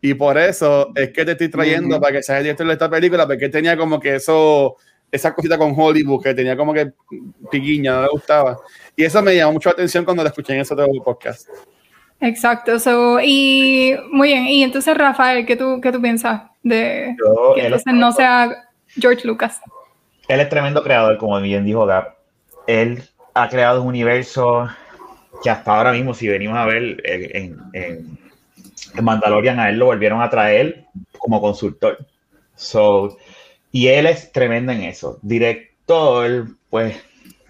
Y por eso es que te estoy trayendo para que seas el director de esta película, porque tenía como que eso, esa cosita con Hollywood, que tenía como que piquiña, no le gustaba. Y eso me llamó mucho la atención cuando lo escuché en ese podcast. Exacto, so, y muy bien, y entonces Rafael, ¿qué tú, qué tú piensas de que entonces no sea George Lucas? Él es tremendo creador, como bien dijo Gab. Él ha creado un universo que hasta ahora mismo, si venimos a ver en, en en Mandalorian a él lo volvieron a traer como consultor. So, y él es tremendo en eso. Director, pues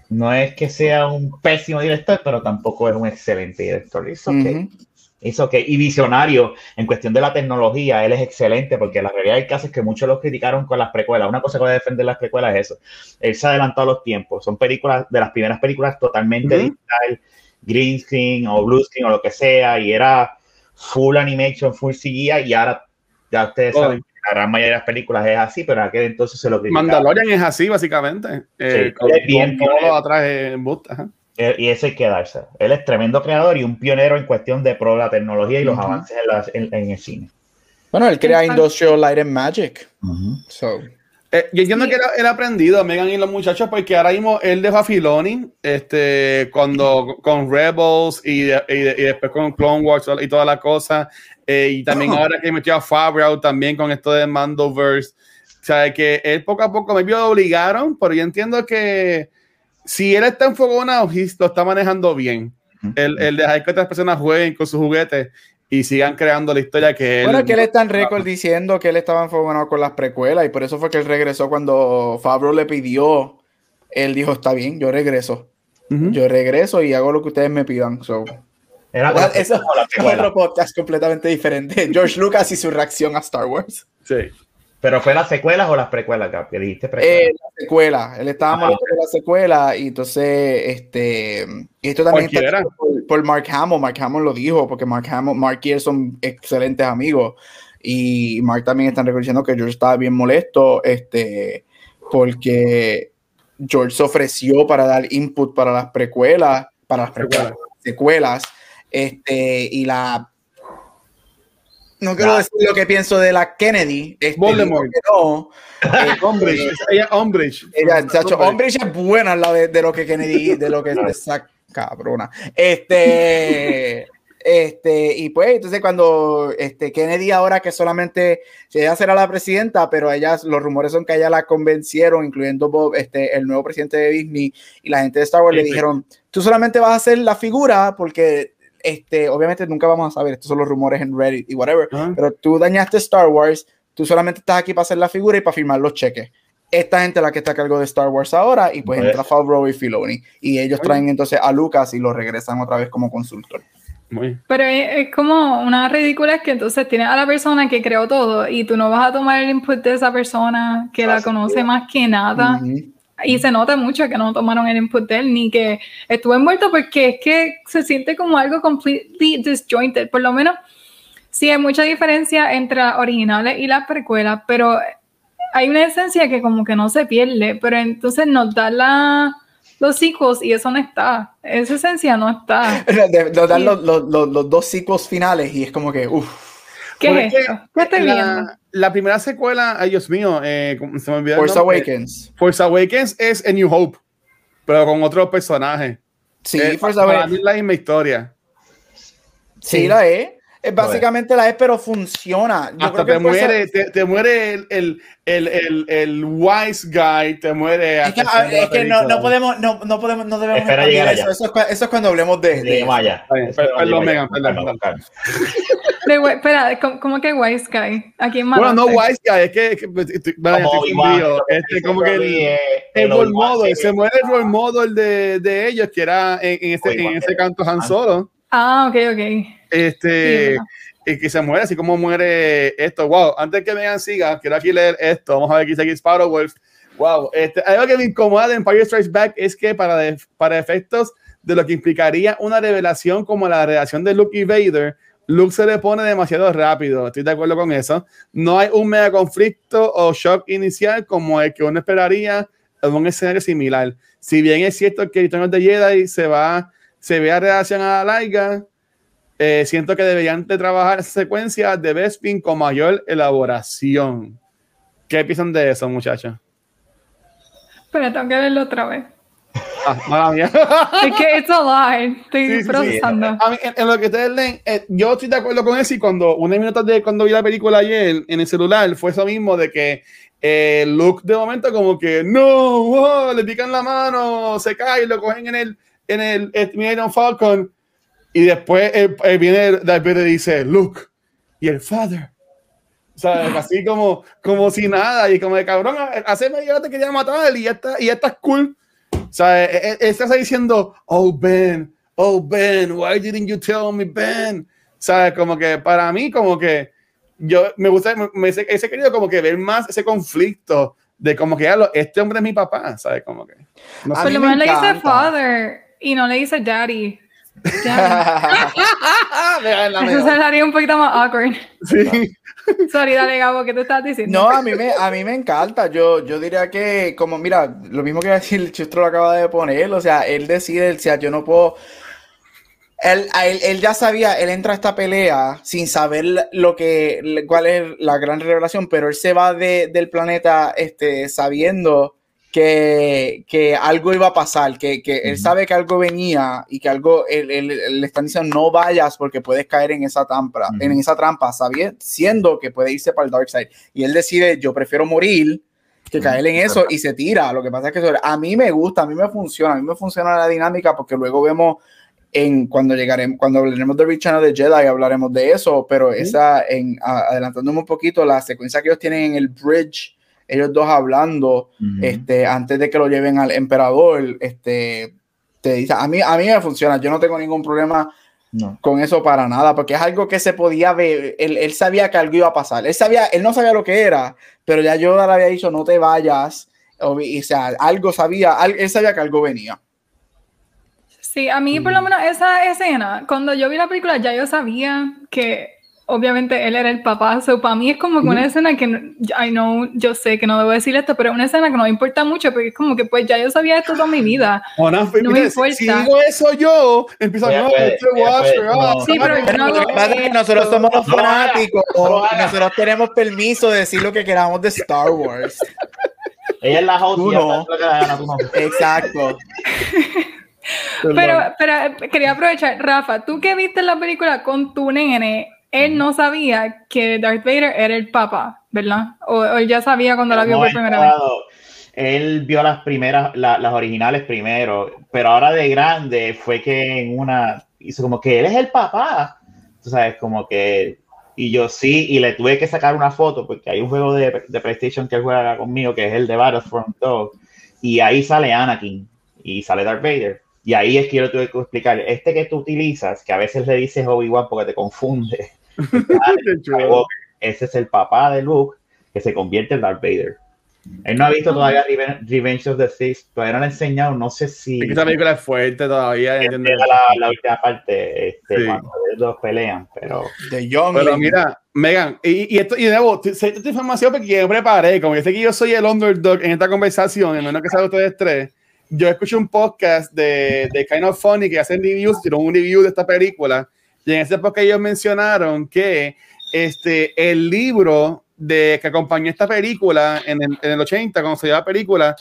no es que sea un pésimo director, pero tampoco es un excelente director. Hizo okay. okay. Y visionario en cuestión de la tecnología, él es excelente porque la realidad del caso es que muchos lo criticaron con las precuelas. Una cosa que voy a defender las precuelas es eso. Él se ha adelantado a los tiempos. Son películas de las primeras películas totalmente digital, green screen o blue screen o lo que sea, y era full animation, full CGI y ahora ya ustedes saben que la gran mayoría de las películas es así, pero aquel entonces se lo criticaba. Mandalorian es así, básicamente. Eh, con, bien todo atrás en busta. Eh, y ese hay que darse. Él es tremendo creador y un pionero en cuestión de pro la tecnología y los avances en, en, el cine. Bueno, él crea Industrial Light and Magic. so. Eh, yo entiendo que él ha aprendido, Megan y los muchachos, porque ahora mismo él dejó a Filoni este, cuando, con Rebels y, y, después con Clone Wars y toda la cosa. Eh, y también ahora que metió a Favreau también con esto de Mandoverse. O sea, que él poco a poco me vio obligaron, pero yo entiendo que si él está enfocado lo está manejando bien. El, el dejar que otras personas jueguen con sus juguetes y sigan creando la historia que él. Bueno, que él está en récord diciendo que él estaba enfocado con las precuelas y por eso fue que él regresó cuando Fabro le pidió. Él dijo: Está bien, yo regreso. Yo regreso y hago lo que ustedes me pidan. So. Era eso es otro podcast completamente diferente. George Lucas y su reacción a Star Wars. Sí. ¿Pero fue las secuelas o las precuelas, que dijiste Eh, la secuela. Él estaba ah, molesto la secuela y entonces, este, esto también está por, Mark Hamill. Mark Hamill lo dijo porque Mark Hamill, Mark y él son excelentes amigos. Y Mark también está reconociendo que George estaba bien molesto, este, porque George se ofreció para dar input para las precuelas, para las precuelas, secuelas, este, y la no quiero decir lo que pienso de la Kennedy. Este, Voldemort. No. Eh, Umbridge. Ella, Umbridge. Ella, es buena la de, de, lo que Kennedy, de lo que es esa cabrona. Este. Este, y pues, entonces cuando este, Kennedy ahora que solamente ella será la presidenta, pero ellas, los rumores son que ella la convencieron, incluyendo Bob, este, el nuevo presidente de Disney y la gente de Star Wars le dijeron, tú solamente vas a ser la figura porque este, obviamente nunca vamos a saber, estos son los rumores en Reddit y whatever, pero tú dañaste Star Wars, tú solamente estás aquí para hacer la figura y para firmar los cheques. Esta gente es la que está a cargo de Star Wars ahora y pues entra Favreau y Filoni y ellos traen entonces a Lucas y lo regresan otra vez como consultor. Pero es, como una ridícula que entonces tienes a la persona que creó todo y tú no vas a tomar el input de esa persona que la conoce más que nada. Y se nota mucho que no tomaron el input de él ni que estuvo envuelto porque es que se siente como algo completely disjointed. Por lo menos, sí hay mucha diferencia entre las originales y las precuelas, pero hay una esencia que como que no se pierde. Pero entonces nos da la, los sequels y eso no está. Esa esencia no está. Nos dan los, los, los, dos sequels finales y es como que, uff. ¿Qué es esto? ¿Qué estoy viendo? la primera secuela, ay Dios mío, eh, se me olvidó. Force Awakens. Force Awakens es A New Hope, pero con otro personaje. Sí, eh, Force Awakens. es la misma historia. Sí, la es. Es básicamente la es, pero funciona. Hasta te muere, te, muere el, el, el, el, wise guy, te muere. Es que, es que no, no, podemos, no, no podemos, no debemos Espera llegar eso. Eso es, eso es, cuando hablemos de. de, vaya. Perdón, Megan, perdón. Espera, ¿cómo que Wise Guy? ¿A quién más? Bueno, no Wise Guy, es que. que como, este, como que el, el role model, se muere el role model de, de ellos, que era en, en ese, en ese canto Han Solo. Ah, ok, ok. Este. y que se muere, así como muere esto. Wow, antes que vean siga, quiero aquí leer esto. Vamos a ver aquí Sparrow Wolf. Wow, este, algo que me incomoda en Empire Strikes Back es que para, para efectos de lo que implicaría una revelación como la relación de Luke y Vader, Luke se le pone demasiado rápido, estoy de acuerdo con eso. No hay un mega conflicto o shock inicial como el que uno esperaría en un escenario similar. Si bien es cierto que Return de Jedi se va, se ve a relación a eh, siento que deberían de trabajar esa secuencia de Bespin con mayor elaboración. ¿Qué piensan de eso, muchachos? Pero tengo que verlo otra vez. Ah, mía. es que it's a lie. Estoy procesando. en, lo que ustedes leen, eh, yo estoy de acuerdo con eso y cuando, unos minutos de cuando vi la película ayer en el celular, fue eso mismo de que eh, Luke de momento como que no, le pican la mano, se cae, lo cogen en el en el, el Falcon y después viene Darth Vader y dice Luke y el Father. O sea, así como, como si nada, y como de cabrón, hace media hora te quería matar y ya está, y ya estás cool. O sea, e, e, e, estás diciendo, oh Ben, oh Ben, why didn't you tell me Ben? O sea, como que para mí, como que yo me gusta, me, ese querido como que ver más ese conflicto de como que ya este hombre es mi papá, ¿sabes? Como que. No sé. le dice father y no le dice daddy. Eso se haría un poquito más awkward. Sí. Sorry, dale, Gabo, ¿qué tú estás diciendo? No, a mí me, a mí me encanta. Yo, yo diría que, como, mira, lo mismo que decir el Chustro lo acaba de poner, o sea, él decide, o sea, yo no puedo. Él, él, ya sabía, él entra a esta pelea sin saber lo que, cuál es la gran revelación, pero él se va de, del planeta este, sabiendo que, algo iba a pasar, que, él sabe que algo venía y que algo, él, le están diciendo no vayas porque puedes caer en esa trampa, en esa trampa, sabiendo, siendo que puede irse para el dark side. Y él decide, yo prefiero morir que caer en eso y se tira. Lo que pasa es que a mí me gusta, a mí me funciona, a mí me funciona la dinámica porque luego vemos en cuando llegaremos, cuando hablaremos de Return de Jedi hablaremos de eso, pero esa, en, adelantándome un poquito, la secuencia que ellos tienen en el bridge ellos dos hablando, este, antes de que lo lleven al emperador, este, te dice, a mí, a mí me funciona, yo no tengo ningún problema con eso para nada, porque es algo que se podía ver, él, sabía que algo iba a pasar, él sabía, él no sabía lo que era, pero ya yo le había dicho, no te vayas, o, sea, algo sabía, él sabía que algo venía. Sí, a mí por lo menos esa escena, cuando yo vi la película ya yo sabía que obviamente él era el papá, so para mí es como que una escena que, I know, yo sé que no debo decir esto, pero es una escena que no me importa mucho, porque es como que pues ya yo sabía esto toda mi vida. no, no me importa. Si digo eso yo, empiezo a este Sí, pero yo no Nosotros somos los fanáticos, nosotros tenemos permiso de decir lo que queramos de Star Wars. Ella es la host. no. Exacto. pero, pero quería aprovechar, Rafa, tú que viste la película con tu nene, él no sabía que Darth Vader era el papá, ¿verdad? O, él ya sabía cuando la vio por primera vez. Él vio las primeras, las originales primero, pero ahora de grande fue que en una hizo como que él es el papá. Tú sabes, como que. Y yo sí, y le tuve que sacar una foto porque hay un juego de, de PlayStation que él juega conmigo que es el de Battlefront 2. Y ahí sale Anakin y sale Darth Vader. Y ahí es que yo le tuve que explicar, este que tú utilizas, que a veces le dices Obi-Wan porque te confunde, ese es el papá de Luke que se convierte en Darth Vader. Él no ha visto todavía Revenge of the Sith, todavía no le ha enseñado, no sé si. Esta película es fuerte todavía. La, la, última parte, este, cuando ellos dos pelean, pero. De Young pero mira, Megan, y, y, esto, y debo, sé esta información porque yo preparé, como yo sé que yo soy el underdog en esta conversación, en menos que sea ustedes tres. Yo escuché un podcast de, de Kind of Funny que hacen reviews, hicieron un review de esta película y en ese época ellos mencionaron que este, el libro de, que acompañó esta película en el, en el 80, cuando se dio la película,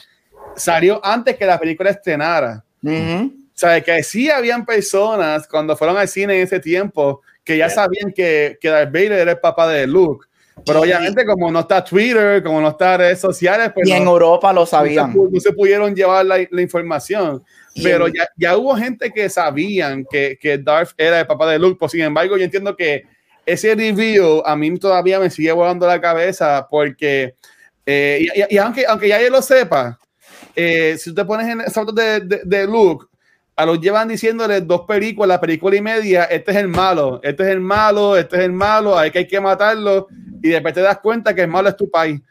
salió antes que la película estrenara. O sea, que sí habían personas cuando fueron al cine en ese tiempo que ya sabían que, que Darth Vader era el papá de Luke. Pero obviamente como no está Twitter, como no está redes sociales, pues... Y en Europa lo sabían. No se, pudieron llevar la, la información. Pero ya, ya, hubo gente que sabían que, que Darth era el papá de Luke. Pues, sin embargo, yo entiendo que ese review a mí todavía me sigue volando la cabeza porque, eh, y, y, aunque, aunque ya él lo sepa, eh, si tú te pones en fotos de, de, de, Luke, a los llevan diciéndole dos películas, película y media, este es el malo, este es el malo, este es el malo, hay que, hay que matarlo, y después te das cuenta que el malo es tu país.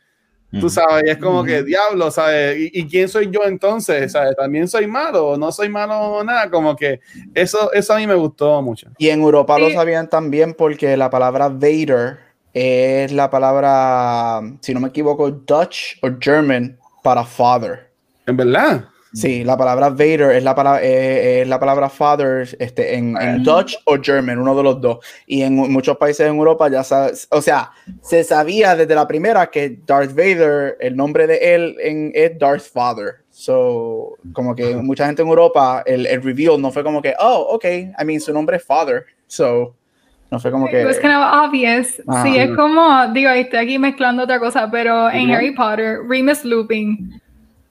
Tú sabes, y es como que diablo, ¿sabes? ¿Y, quién soy yo entonces? ¿Sabes? ¿También soy malo? ¿No soy malo o nada? Como que eso, eso a mí me gustó mucho. Y en Europa lo sabían también porque la palabra Vader es la palabra, si no me equivoco, Dutch o German para father. ¿En verdad? Sí, la palabra Vader es la palabra, eh, la palabra father este, en, en, Dutch o German, uno de los dos. Y en muchos países en Europa ya sabes, o sea, se sabía desde la primera que Darth Vader, el nombre de él en, es Darth Father. So, como que mucha gente en Europa, el, el reveal no fue como que, oh, ok, I mean, su nombre es Father. So, no fue como que. Es kind of obvious. Sí, es como, digo, estoy aquí mezclando otra cosa, pero en Harry Potter, Remus Lupin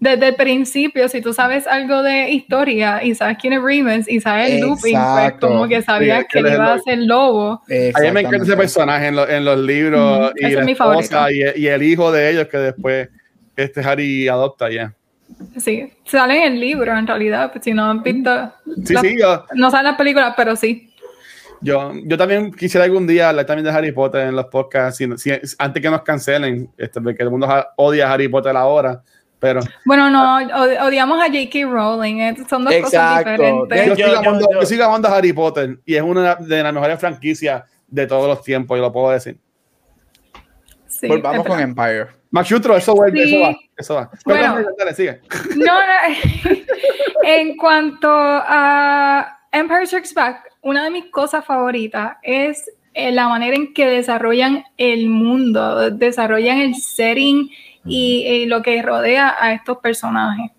desde el principio, si tú sabes algo de historia y sabes quién es Remus y sabes el Lupin, pues como que sabías que él iba a ser lobo. A mí me encanta ese personaje en, en los libros y, la esposa, y, y, el hijo de ellos que después este Harry adopta ya. Sí, sale en el libro en realidad, pues si no han visto. Sí, sí, No salen las películas, pero sí. Yo, yo también quisiera algún día hablar también de Harry Potter en los podcasts, si, antes que nos cancelen, este, porque el mundo odia Harry Potter ahora Pero, bueno, no, odiamos a J.K. Rowling, eh, son dos cosas diferentes. Yo, yo, sigo amando, a Harry Potter y es una de las mejores franquicias de todos los tiempos, yo lo puedo decir. Sí, Volvamos con Empire. Machutro, eso, vuelve, eso va. Eso va. Bueno, sigue. No, no, en cuanto a Empire Strikes Back, una de mis cosas favoritas es eh, la manera en que desarrollan el mundo, desarrollan el setting y, lo que rodea a estos personajes.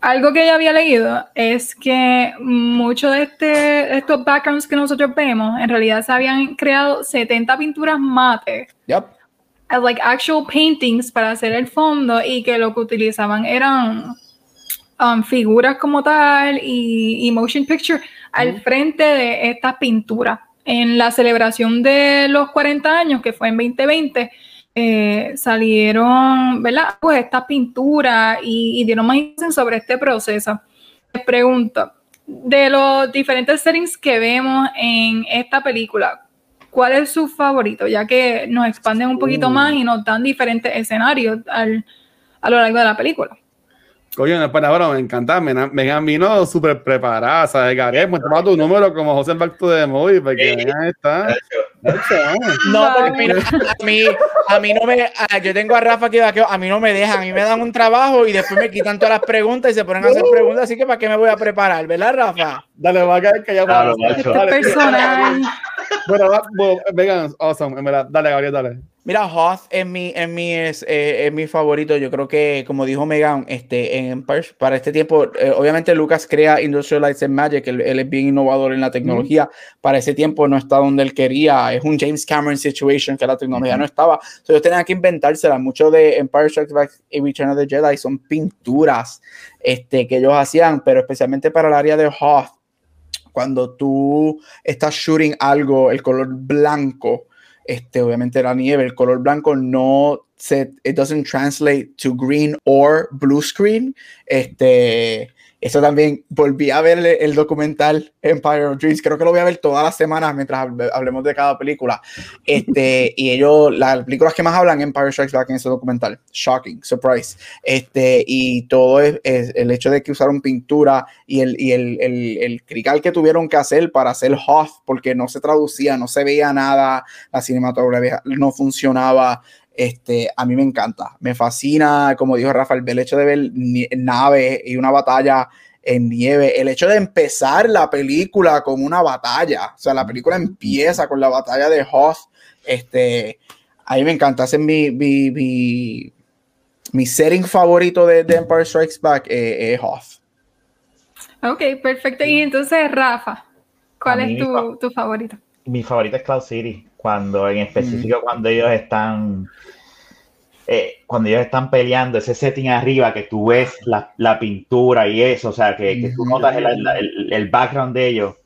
Algo que ya había leído es que muchos de este, estos backgrounds que nosotros vemos, en realidad se habían creado 70 pinturas mate. Yep. Like actual paintings para hacer el fondo y que lo que utilizaban eran um, figuras como tal y, motion picture al frente de estas pinturas. En la celebración de los 40 años, que fue en 2020, eh, salieron, ¿verdad? Pues esta pintura y, dieron más información sobre este proceso. Les pregunto, de los diferentes settings que vemos en esta película, ¿cuál es su favorito? Ya que nos expanden un poquito uh. más y nos dan diferentes escenarios a lo largo de la película. Coño, no es para me encanta. Megan vino súper preparada, ¿sabes? Gabriel, pues toma tu número como José Bacto de Móvil, porque Megan está. No, porque mira, a mí, a mí no me. yo tengo a Rafa aquí, a mí no me dejan, a mí me dan un trabajo y después me quitan todas las preguntas y se ponen a hacer preguntas, así que ¿para qué me voy a preparar? ¿Verdad, Rafa? Dale, va a caer que ya va. Este personal. Bueno, bueno, Megan, awesome, en verdad. Dale, Gabriel, dale. Mira, Hoth en mi, en mi es, eh, es, mi favorito. Yo creo que, como dijo Megan, este, en para este tiempo, eh, obviamente Lucas crea Industrial Lights and Magic, él, es bien innovador en la tecnología. Para ese tiempo no está donde él quería. Es un James Cameron situation que la tecnología no estaba. Entonces, ellos tenían que inventársela. Mucho de Empire Strikes Back y Return of the Jedi son pinturas este, que ellos hacían, pero especialmente para el área de Hoth, cuando tú estás shooting algo, el color blanco este, obviamente la nieve, el color blanco no se, it doesn't translate to green or blue screen. Este, eso también volví a ver el, documental Empire of Dreams. Creo que lo voy a ver todas las semanas mientras hablemos de cada película. Este, y ellos, las películas que más hablan, Empire Strikes Back en ese documental. Shocking, surprise. Este, y todo es, el hecho de que usaron pintura y el, y el, el, el crical que tuvieron que hacer para hacer Hoth, porque no se traducía, no se veía nada, la cinematografía no funcionaba. Este, a mí me encanta, me fascina, como dijo Rafael, el hecho de ver naves y una batalla en nieve, el hecho de empezar la película con una batalla, o sea, la película empieza con la batalla de Hoth, este, a mí me encanta, ese es mi, mi, mi, setting favorito de, Empire Strikes Back, eh, es Hoth. Ok, perfecto, y entonces Rafa, ¿cuál es tu, tu favorito? Mi favorito es Cloud City cuando en específico cuando ellos están eh, cuando ellos están peleando, ese setting arriba, que tú ves la, la pintura y eso, o sea, que, que tú notas el, el, background de ellos.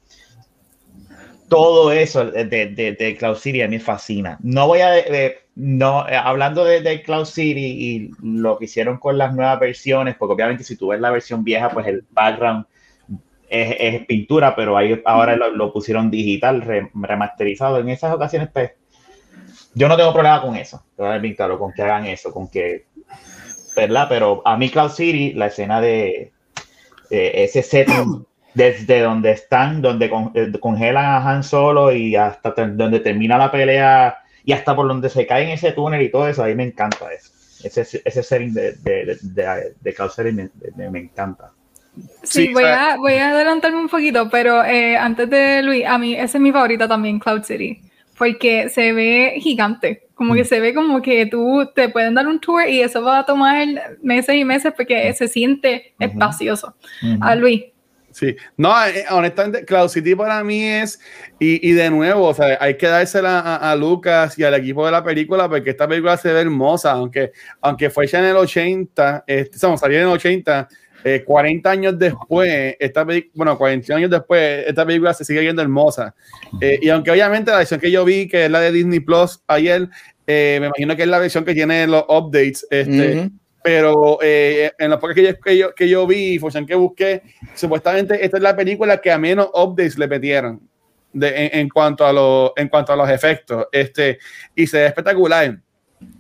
Todo eso de, de, de, Cloud City a mí me fascina. No voy a, no, hablando de, de, Cloud City y lo que hicieron con las nuevas versiones, porque obviamente si tú ves la versión vieja, pues el background es, pintura, pero ahí ahora lo, pusieron digital, remasterizado. En esas ocasiones, pues, yo no tengo problema con eso, con que hagan eso, con que, ¿verdad? Pero a mí Cloud City, la escena de, ese set desde donde están, donde eh, congelan a Han Solo y hasta donde termina la pelea y hasta por donde se cae en ese túnel y todo eso, ahí me encanta eso. Ese, ese setting de, de, de, Cloud City me encanta. Sí, voy, a, voy a adelantarme un poquito, pero eh, antes de Luis, a mí esa es mi favorita también, Cloud City, porque se ve gigante, como que mm. se ve como que tú te pueden dar un tour y eso va a tomar meses y meses porque se siente espacioso. A Luis. Sí, no, eh, honestamente, Cloud City para mí es, y, y de nuevo, o sea, hay que dársela a, a, Lucas y al equipo de la película porque esta película se ve hermosa, aunque, aunque fue ya en el 80, este, salió en el 80, 40 eh, años después, esta bueno, 40 años después, esta película se sigue viendo hermosa. Eh, y aunque obviamente la versión que yo vi, que es la de Disney Plus ayer, eh, me imagino que es la versión que tiene los updates. Este, Pero en los pocos que yo, que yo, que yo vi, que busqué, supuestamente esta es la película que a menos updates le metieron de, en, cuanto a en cuanto a los efectos. Este, y se ve espectacular.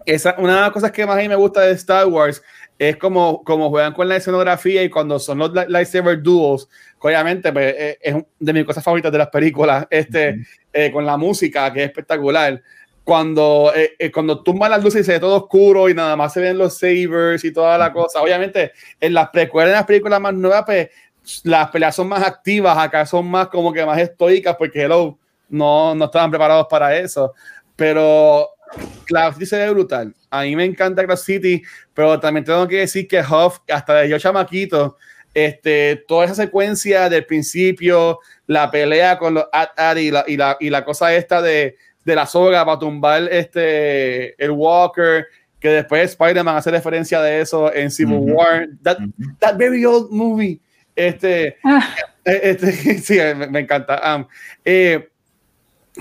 esa, una de las cosas que más a mí me gusta de Star Wars es como, como juegan con la escenografía y cuando son los lightsaber duels, obviamente pues, eh, es de mis cosas favoritas de las películas, este, eh, con la música que es espectacular. Cuando, eh, cuando tumban las luces y se ve todo oscuro y nada más se ven los sabers y toda la cosa. Obviamente, en las precuelas, en las películas más nuevas, pues las peleas son más activas, acá son más como que más estoicas, porque hello, no, no estaban preparados para eso. Pero City se ve brutal. A mí me encanta Cloud City, pero también tengo que decir que Huff, hasta de yo chamaquito, este, toda esa secuencia del principio, la pelea con los Ad, y, la, y, la, y la cosa esta de, de la soga para tumbar este, el Walker, que después Spider-Man hace referencia de eso en Civil War. That, that, very old movie. Este, ah. eh, este sí, me, encanta. Um, eh,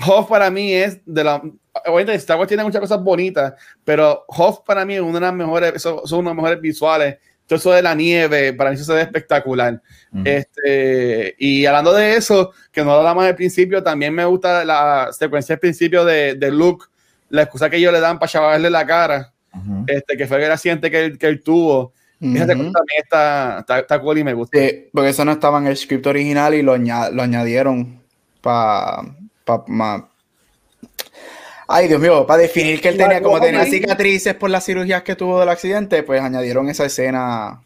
Hoff para mí es de la. Obviamente, Star Wars tiene muchas cosas bonitas, pero Hoff para mí es una de las mejores, son, son unos mejores visuales. Todo eso de la nieve, para mí eso se ve espectacular. este, y hablando de eso, que no hablamos al principio, también me gusta la secuencia del principio de, de Luke, la excusa que ellos le dan para chavarle la cara, este, que fue el accidente que él, que él tuvo. Esa también está, está, cool y me gusta. porque eso no estaba en el script original y lo, lo añadieron para Ay, Dios mío, para definir que él tenía, como tenía cicatrices por las cirugías que tuvo del accidente, pues añadieron esa escena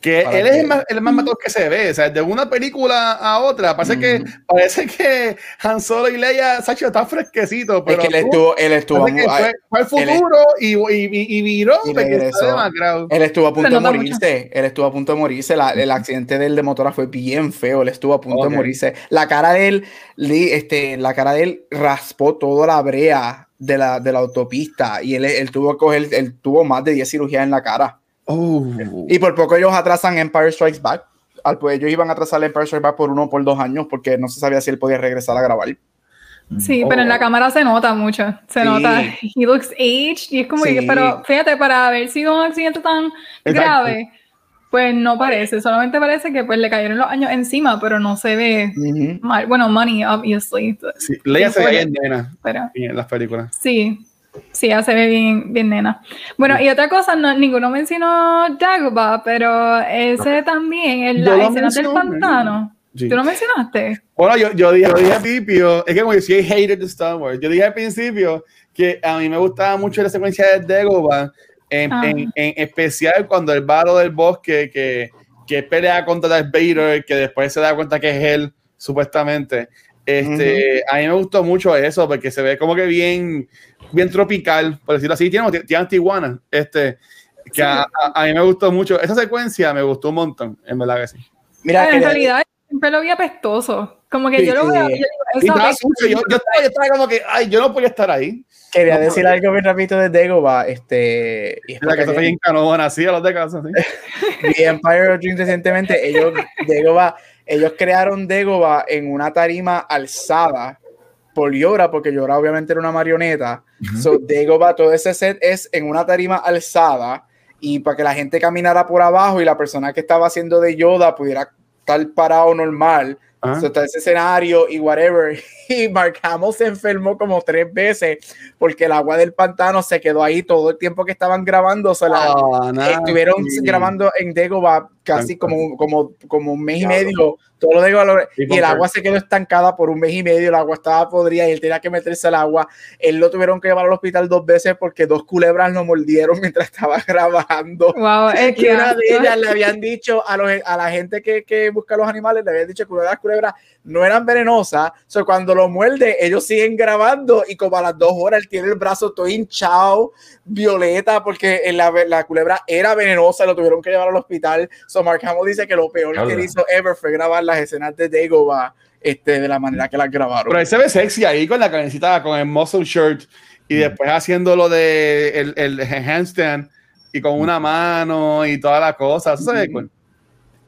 que él es el más, el más matón que se ve, o sea, de una película a otra, parece que parece que Han Solo y Leia, Sacho, está fresquecito, pero es que él estuvo, él estuvo fue, fue, el futuro y, y, y, viró, y él estuvo a punto de morirse, él estuvo a punto de morirse, el accidente del de motora fue bien feo, él estuvo a punto de morirse, la cara de él, este, la cara de él raspó toda la brea de la, de la autopista y él, él tuvo que coger, él tuvo más de 10 cirugías en la cara. Oh. Y por poco ellos atrasan Empire Strikes Back. Al, pues, ellos iban a atrasar Empire Strikes Back por uno o por dos años porque no se sabía si él podía regresar a grabar. Sí, pero en la oh. cámara se nota mucho. Se nota. He looks aged. Y es como que, pero fíjate, para haber sido un accidente tan grave, pues no parece. Solamente parece que pues le cayeron los años encima, pero no se ve mal. Bueno, money, obviously. Sí, Leia se ve en nena en las películas. Sí, Sí, ya se ve bien, bien nena. Bueno, y otra cosa, no, ninguno mencionó Dagobah, pero ese también, el, la escena del pantano. ¿Tú lo mencionaste? Bueno, yo, yo, dije, yo dije al principio, es que como yo soy hater de Star Wars, yo dije al principio que a mí me gustaba mucho la secuencia de Dagobah, en, ah. en, en, especial cuando el varo del bosque que, que pelea contra Darth Vader, que después se da cuenta que es él, supuestamente. Este, A mí me gustó mucho eso, porque se ve como que bien, bien tropical, por decirlo así. Tiene, tiene Tijuana, este, que a, mí me gustó mucho. Esa secuencia me gustó un montón, en verdad que sí. Mira, en realidad siempre lo vi apestoso. Como que yo lo veo. Yo, yo, yo, estaba, como que, ay, yo no podía estar ahí. Quería decir algo bien rapidito de Dagobah. Este, y la que fue bien canona, así a los de casa. ¿sí? Empire of Dreams recientemente, ellos, Dagobah ellos crearon Dagobah en una tarima alzada por Yora, porque Yora obviamente era una marioneta. So, Dagobah, todo ese set es en una tarima alzada y para que la gente caminara por abajo y la persona que estaba haciendo de Yoda pudiera estar parado normal Ah. está ese escenario y whatever. Y Mark Hamill se enfermó como tres veces porque el agua del pantano se quedó ahí todo el tiempo que estaban grabando. O ah, estuvieron grabando en Dagobah casi como, como, como un mes y medio todo lo de y el agua se quedó estancada por un mes y medio, el agua estaba podrida y él tenía que meterse al agua. Él lo tuvieron que llevar al hospital dos veces porque dos culebras lo mordieron mientras estaba grabando. Wow, es que una de ellas le habían dicho a, los, a la gente que, que busca los animales, le habían dicho que las culebras no eran venenosas. O sea, cuando lo muerde, ellos siguen grabando y como a las dos horas él tiene el brazo todo hinchado, violeta, porque la, la culebra era venenosa, lo tuvieron que llevar al hospital. So Mark Hamill dice que lo peor que hizo ever fue grabar las escenas de Dagobah este, de la manera que las grabaron. Pero él se ve sexy ahí con la camiseta, con el muscle shirt y mm. después haciendo lo de el, el, handstand y con una mano y toda la cosa. Eso se ve.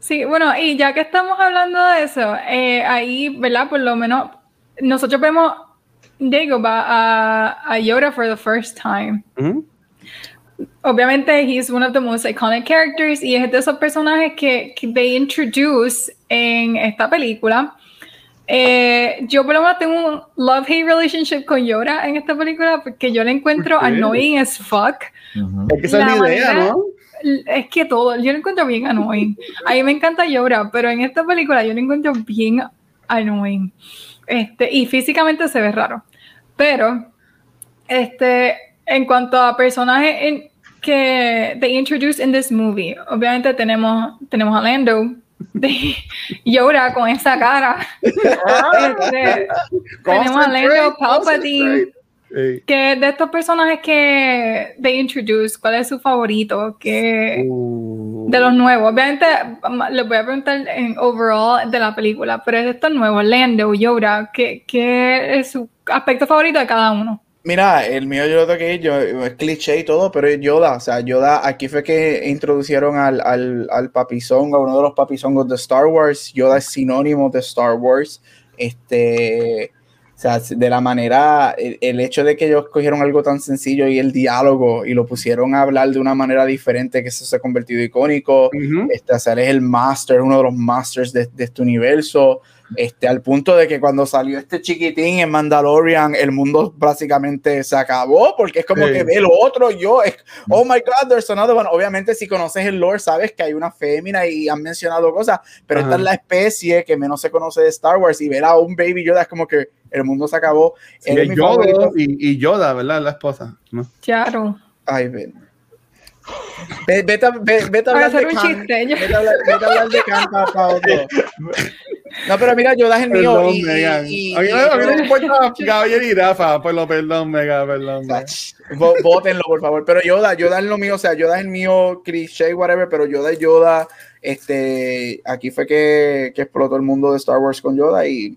Sí, bueno, y ya que estamos hablando de eso, eh, ahí, ¿verdad? Por lo menos nosotros vemos Dagobah a, a Yoda for the first time. Obviamente, he's one of the most iconic characters y es de esos personajes que, que they introduce en esta película. Eh, yo por lo menos tengo un love-hate relationship con Yoda en esta película porque yo la encuentro annoying as fuck. Es que esa es la idea, ¿no? Es que todo, yo lo encuentro bien annoying. A mí me encanta Yoda, pero en esta película yo lo encuentro bien annoying. Este, y físicamente se ve raro. Pero, este, en cuanto a personajes que they introduced in this movie, obviamente tenemos, tenemos a Lando, de Yoda con esa cara. este, tenemos a Lando Palpatine. Que de estos personajes que they introduced, ¿cuál es su favorito? Que uh. de los nuevos. Obviamente les voy a preguntar en overall de la película, pero es de estos nuevos, Lando, Yoda, ¿qué, ¿qué, es su aspecto favorito de cada uno? Mira, el mío yo lo que yo, es cliché y todo, pero es Yoda. O sea, Yoda, aquí fue que introducieron al, al, al papizón, a uno de los papizongos de Star Wars. Yoda es sinónimo de Star Wars. Este, o sea, de la manera, el, hecho de que ellos cogieron algo tan sencillo y el diálogo y lo pusieron a hablar de una manera diferente, que eso se ha convertido icónico. este, o sea, él es el master, uno de los masters de, de este universo este, al punto de que cuando salió este chiquitín en Mandalorian, el mundo básicamente se acabó, porque es como que ve lo otro, yo, es, oh my god, there's another one. Obviamente, si conoces el lore, sabes que hay una fémina y han mencionado cosas, pero esta es la especie que menos se conoce de Star Wars y ver a un baby Yoda es como que el mundo se acabó. y, Yoda, ¿verdad? La esposa. ¿no? Claro. Ay, ven. Vete, a hablar de Khan. Vete a hablar de Khan, No, pero mira, yo das el mío. y, y, a mí no me importa Gabriel y Rafa, pues lo perdón, mega, perdón. Vótenlo, por favor. Pero Yoda, Yoda es lo mío, o sea, Yoda es el mío, cliché, whatever, pero Yoda es Yoda. Este, aquí fue que, que explotó el mundo de Star Wars con Yoda y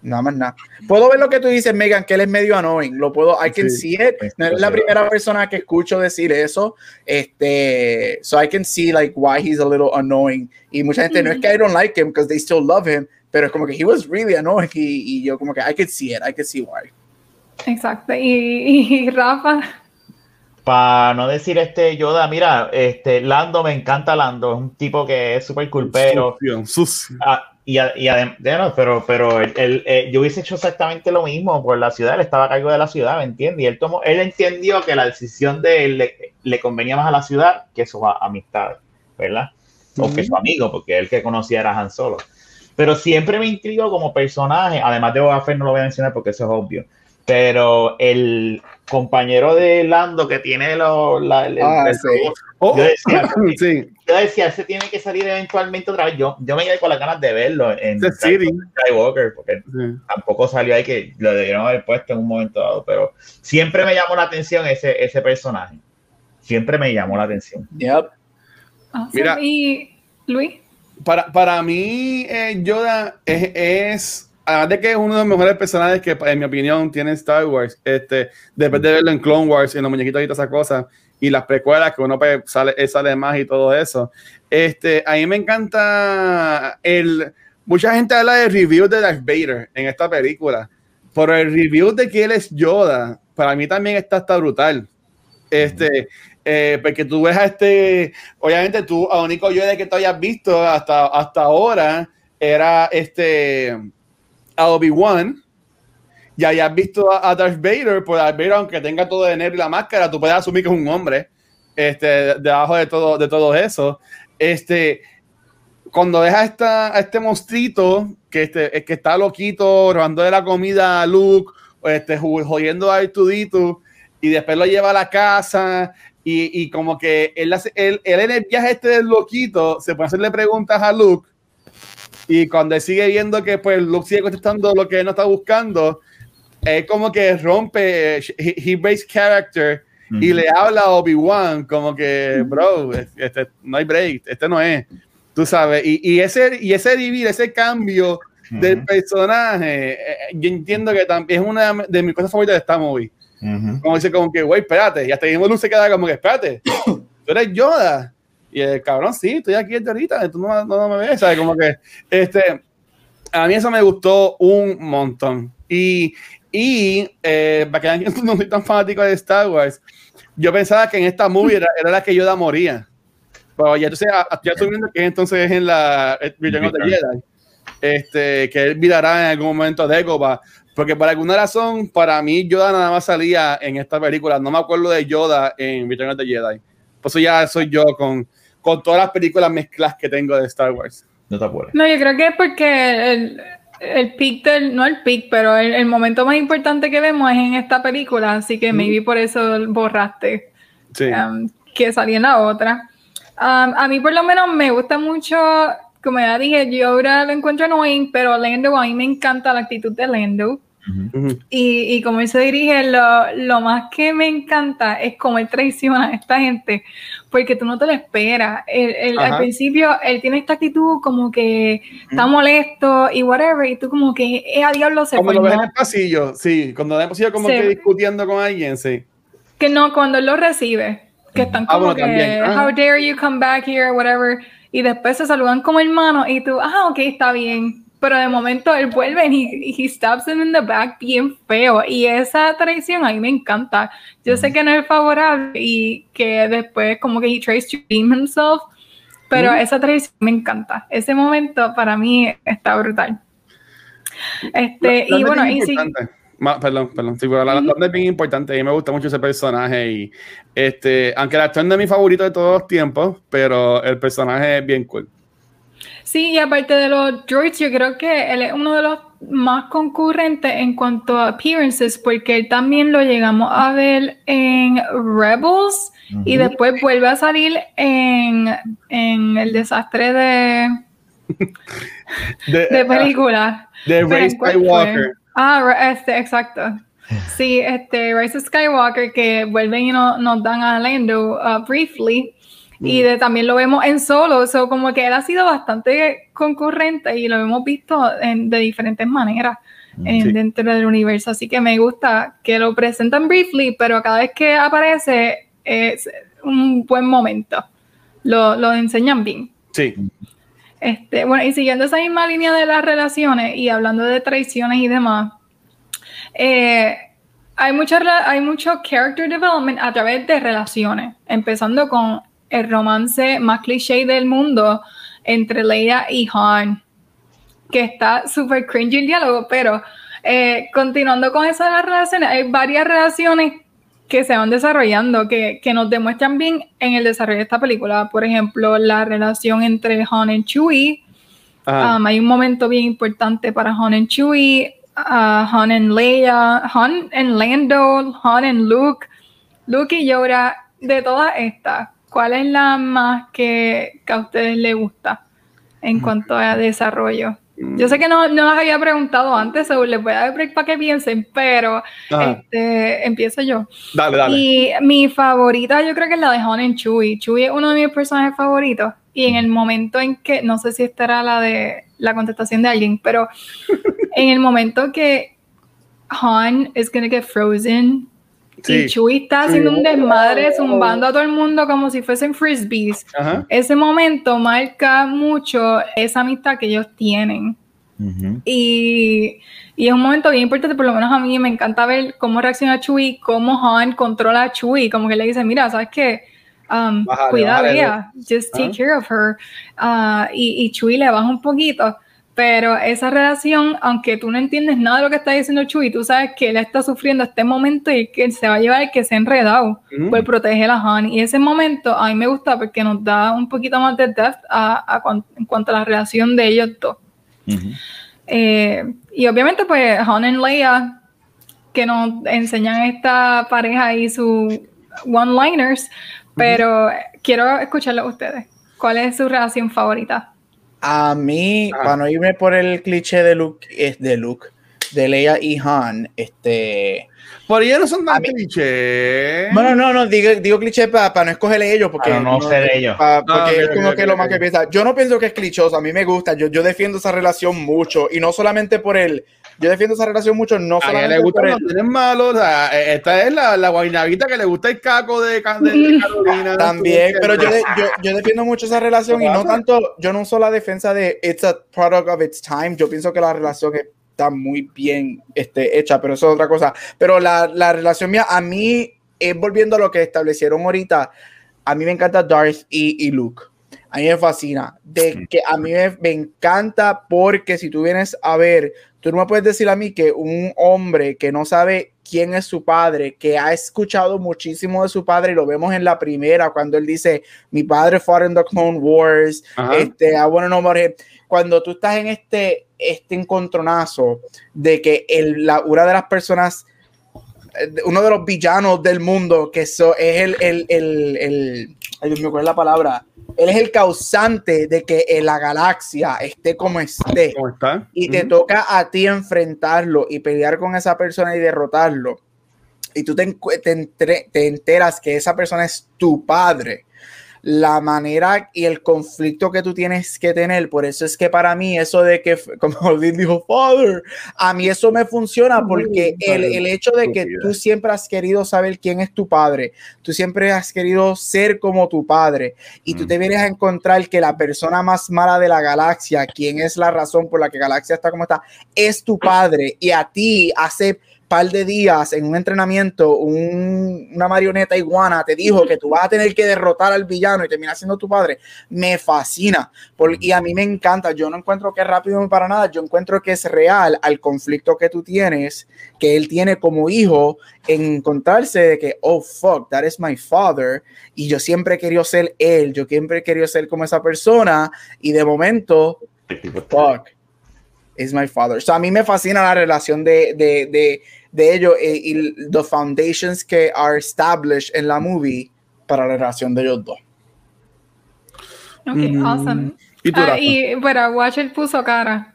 Nada más nada. Puedo ver lo que tú dices, Megan, que él es medio annoying. Lo puedo, I can see it. No es la primera persona que escucho decir eso. Este, so I can see like why he's a little annoying. Y mucha gente no es que I don't like him because they still love him, pero es como que he was really annoying y, yo como que I can see it, I can see why. Exacto. Y, Rafa. Para no decir este Yoda, mira, este Lando me encanta Lando, es un tipo que es súper culpero. Sucio, sucio. Ah, y, y además, pero, pero él, eh, yo hubiese hecho exactamente lo mismo por la ciudad, él estaba a cargo de la ciudad, ¿me entiendes? Y él, tomó, él entendió que la decisión de él le, convenía más a la ciudad que su amistad, ¿verdad? O que su amigo, porque él que conocía era Han Solo. Pero siempre me intrigó como personaje, además de Boba Fett no lo voy a mencionar porque eso es obvio, pero el compañero de Lando que tiene los... La, ah, Oh, yo, decía, sí. yo decía, ese tiene que salir eventualmente otra vez. Yo, yo me quedé con las ganas de verlo en Skywalker, porque tampoco salió ahí que lo debieron haber puesto en un momento dado, pero siempre me llamó la atención ese, ese personaje. Siempre me llamó la atención. Yep. Mira, y Luis. Para, para mí, eh, Yoda es, es, además de que es uno de los mejores personajes que, en mi opinión, tiene Star Wars, este, después de verlo en Clone Wars, en los muñequitos y todas esas cosas, y las precuelas que uno pues, sale, eh, sale más y todo eso. Este, a mí me encanta el... Mucha gente habla de review de Darth Vader en esta película, pero el review de que él es Yoda, para mí también está, está brutal. Este, eh, porque tú ves a este, obviamente tú, a único Yoda que tú hayas visto hasta, hasta ahora era este, a Obi-Wan, y hayas visto a, Darth Vader, pues Darth Vader, aunque tenga todo de negro y la máscara, tú puedes asumir que es un hombre este, debajo de todo, de todo eso. Este, cuando deja esta, a este monstruito que, este, que está loquito, robando de la comida a Luke, este, jodiendo a Artudito, y después lo lleva a la casa, y, y como que él, hace, él, él, en el viaje este del loquito se puede hacerle preguntas a Luke, y cuando sigue viendo que pues Luke sigue contestando lo que él no está buscando, es como que rompe, he, breaks character y le habla a Obi-Wan como que, bro, este, no hay break, este no es, tú sabes, y, y ese, y ese vivir, ese cambio del personaje, eh, yo entiendo que también es una de mis cosas favoritas de esta movie. Como dice, como que, güey, espérate, y hasta ahí Luke se queda como que, espérate, tú eres Yoda. Y el cabrón, sí, estoy aquí ahorita, tú no, no, me ves, ¿sabes? Como que, este, a mí eso me gustó un montón. Y, y eh, para que no soy tan fanático de Star Wars, yo pensaba que en esta movie era, la que Yoda moría. Pero ya entonces, ya estoy viendo que entonces es en la Return of the Jedi. este, que él virará en algún momento de Egoba. Porque por alguna razón, para mí, Yoda nada más salía en esta película. No me acuerdo de Yoda en Return of the Jedi. Por eso ya soy yo con, con todas las películas mezclas que tengo de Star Wars. No te acuerdas. No, yo creo que es porque el, el pic del, no el pic, pero el, momento más importante que vemos es en esta película, así que maybe por eso borraste um, que salía en la otra. Um, a mí por lo menos me gusta mucho, como ya dije, yo ahora lo encuentro annoying, pero Lando, a mí me encanta la actitud de Lando. Y, y, como él se dirige, lo, lo, más que me encanta es cómo él traiciona a esta gente, porque tú no te lo esperas. al principio, él tiene esta actitud como que está molesto y whatever, y tú como que es a diablo se Cuando lo ves en el pasillo, sí, cuando lo ves en el pasillo como que discutiendo con alguien, sí. Que no, cuando él lo recibe que están ah, como que, ah. how dare you come back here, whatever, y después se saludan como hermanos y tú, ah, ok, está bien, pero de momento él vuelve y he, he stabs him in the back bien feo, y esa traición a mí me encanta, yo sé que no es favorable y que después como que he tries to redeem himself, pero esa traición me encanta, ese momento para mí está brutal. Este, y bueno, y sí perdón, perdón. Sí, pero la, la, es bien importante. A mí me gusta mucho ese personaje. Y este, aunque la actor no es mi favorito de todos los tiempos, pero el personaje es bien cool. Sí, y aparte de los droids, yo creo que él es uno de los más concurrentes en cuanto a appearances, porque él también lo llegamos a ver en Rebels y después vuelve a salir en, en el desastre de, de, película. De Ray Skywalker. Ah, este, exacto. Sí, este, Rise of Skywalker que vuelven y no, nos dan a Lando uh, briefly. Y mm. de, también lo vemos en solo, so, como que él ha sido bastante concurrente y lo hemos visto en, de diferentes maneras mm, dentro del universo. Así que me gusta que lo presentan briefly, pero cada vez que aparece es un buen momento. Lo, lo enseñan bien. Sí. Este, bueno, y siguiendo esa misma línea de las relaciones y hablando de traiciones y demás, eh, hay, mucho, hay mucho character development a través de relaciones, empezando con el romance más cliché del mundo entre Leia y Han, que está súper cringy el diálogo, pero eh, continuando con esas relaciones, hay varias relaciones que se van desarrollando, que, que, nos demuestran bien en el desarrollo de esta película. Por ejemplo, la relación entre Han y Chewie. Um, hay un momento bien importante para Han y Chewie, uh, Han y Leia, Han y Lando, Han y Luke, Luke y Yoda. De todas estas, ¿cuál es la más que, que a ustedes les gusta en cuanto a desarrollo? Yo sé que no, no las había preguntado antes, o les voy a dar break para que piensen, pero este, empiezo yo. Dale, dale. Y mi favorita yo creo que es la de Honen Chewie. Chewie es uno de mis personajes favoritos. Y en el momento en que, no sé si esta era la de la contestación de alguien, pero en el momento que Han is gonna get frozen y Chewie está haciendo un desmadre, zumbando a todo el mundo como si fuesen frisbees. Ese momento marca mucho esa amistad que ellos tienen. y, y, es un momento bien importante, por lo menos a mí me encanta ver cómo reacciona Chewie, cómo Han controla a Chewie, como que le dice, mira, ¿sabes qué? Um, cuidado, just take care of her. Uh, y, y Chewie le baja un poquito pero esa relación, aunque tú no entiendes nada de lo que está diciendo Chuy, tú sabes que él está sufriendo este momento y que se va a llevar el que se ha enredado por proteger a Han. Y ese momento a mí me gusta porque nos da un poquito más de depth a, en cuanto a la relación de ellos dos. Eh, y obviamente, pues Han y Leia, que nos enseñan esta pareja y sus one-liners, pero quiero escucharlo a ustedes. ¿Cuál es su relación favorita? A mí, para no irme por el cliché de Luke, es de Luke, de Leia y Han, este. Por ellos no son tan cliché. Bueno, no, no, digo, digo cliché para no escoger ellos, porque. no, ser ellos. porque ah, es como que lo más que piensa. Yo no pienso que es clichoso, a mí me gusta, yo, yo defiendo esa relación mucho, y no solamente por el yo defiendo esa relación mucho, no a ella le gusta tienen malo, o sea, e, esta es la, la guainavita que le gusta el caco de, de, Carolina. También, pero yo, yo, yo, defiendo mucho esa relación y no tanto, yo no uso la defensa de it's a product of its time, yo pienso que la relación está muy bien este, hecha, pero eso es otra cosa. Pero la, la relación mía, a mí, es volviendo a lo que establecieron ahorita, a mí me encanta Darth y, y Luke A mí me fascina. De que a mí me, encanta porque si tú vienes a ver, tú no me puedes decir a mí que un hombre que no sabe quién es su padre, que ha escuchado muchísimo de su padre, y lo vemos en la primera, cuando él dice, mi padre fue en the Clone Wars, este, I wanna know Cuando tú estás en este, este encontronazo de que el, la, una de las personas uno de los villanos del mundo, que eso es el, el, el, el mío, ¿cuál es la palabra? Él es el causante de que la galaxia esté como esté. Y te toca a ti enfrentarlo y pelear con esa persona y derrotarlo. Y tú te, te enteras que esa persona es tu padre la manera y el conflicto que tú tienes que tener. Por eso es que para mí eso de que, como Odín dijo, Father, a mí eso me funciona porque el, el hecho de que tú siempre has querido saber quién es tu padre, tú siempre has querido ser como tu padre y tú te vienes a encontrar que la persona más mala de la galaxia, quien es la razón por la que galaxia está como está, es tu padre y a ti hace par de días en un entrenamiento, una marioneta iguana te dijo que tú vas a tener que derrotar al villano y terminar siendo tu padre, me fascina. y a mí me encanta. Yo no encuentro que es rápido para nada. Yo encuentro que es real al conflicto que tú tienes, que él tiene como hijo, en encontrarse de que, oh, fuck, that is my father. Y yo siempre he querido ser él. Yo siempre he querido ser como esa persona. Y de momento, fuck is my father. So a mí me fascina la relación de, de, de, de ellos eh, y, los foundations que are established en la movie para la relación de ellos dos. Ok, mm. awesome. ¿Y, tú, ah, y bueno, Watcher puso cara.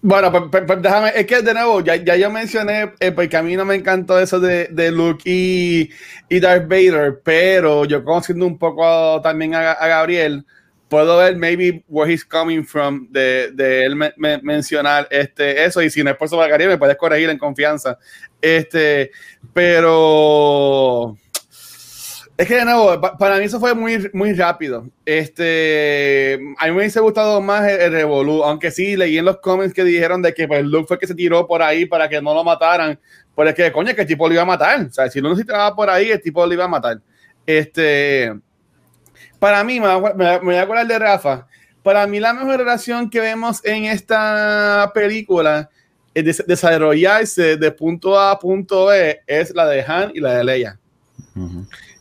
Bueno, pues, pues, déjame, es que de nuevo, ya, ya yo mencioné, eh, porque a mí no me encantó eso de, de Luke y, y Darth Vader, pero yo conociendo un poco también a, a Gabriel, puedo ver maybe where he's coming from de, de él mencionar este, eso y si no es por su me puedes corregir en confianza. Este, pero es que de nuevo, para mí eso fue muy, muy rápido. Este, a mí me hubiese gustado más el, el aunque sí leí en los comments que dijeron de que pues, Luke fue que se tiró por ahí para que no lo mataran. Pero es que, coño, que el tipo lo iba a matar. O sea, si no se tiraba por ahí, el tipo lo iba a matar. Este, para mí, me, voy a acordar de Rafa, para mí la mejor relación que vemos en esta película es desarrollarse de punto A a punto B es la de Han y la de Leia.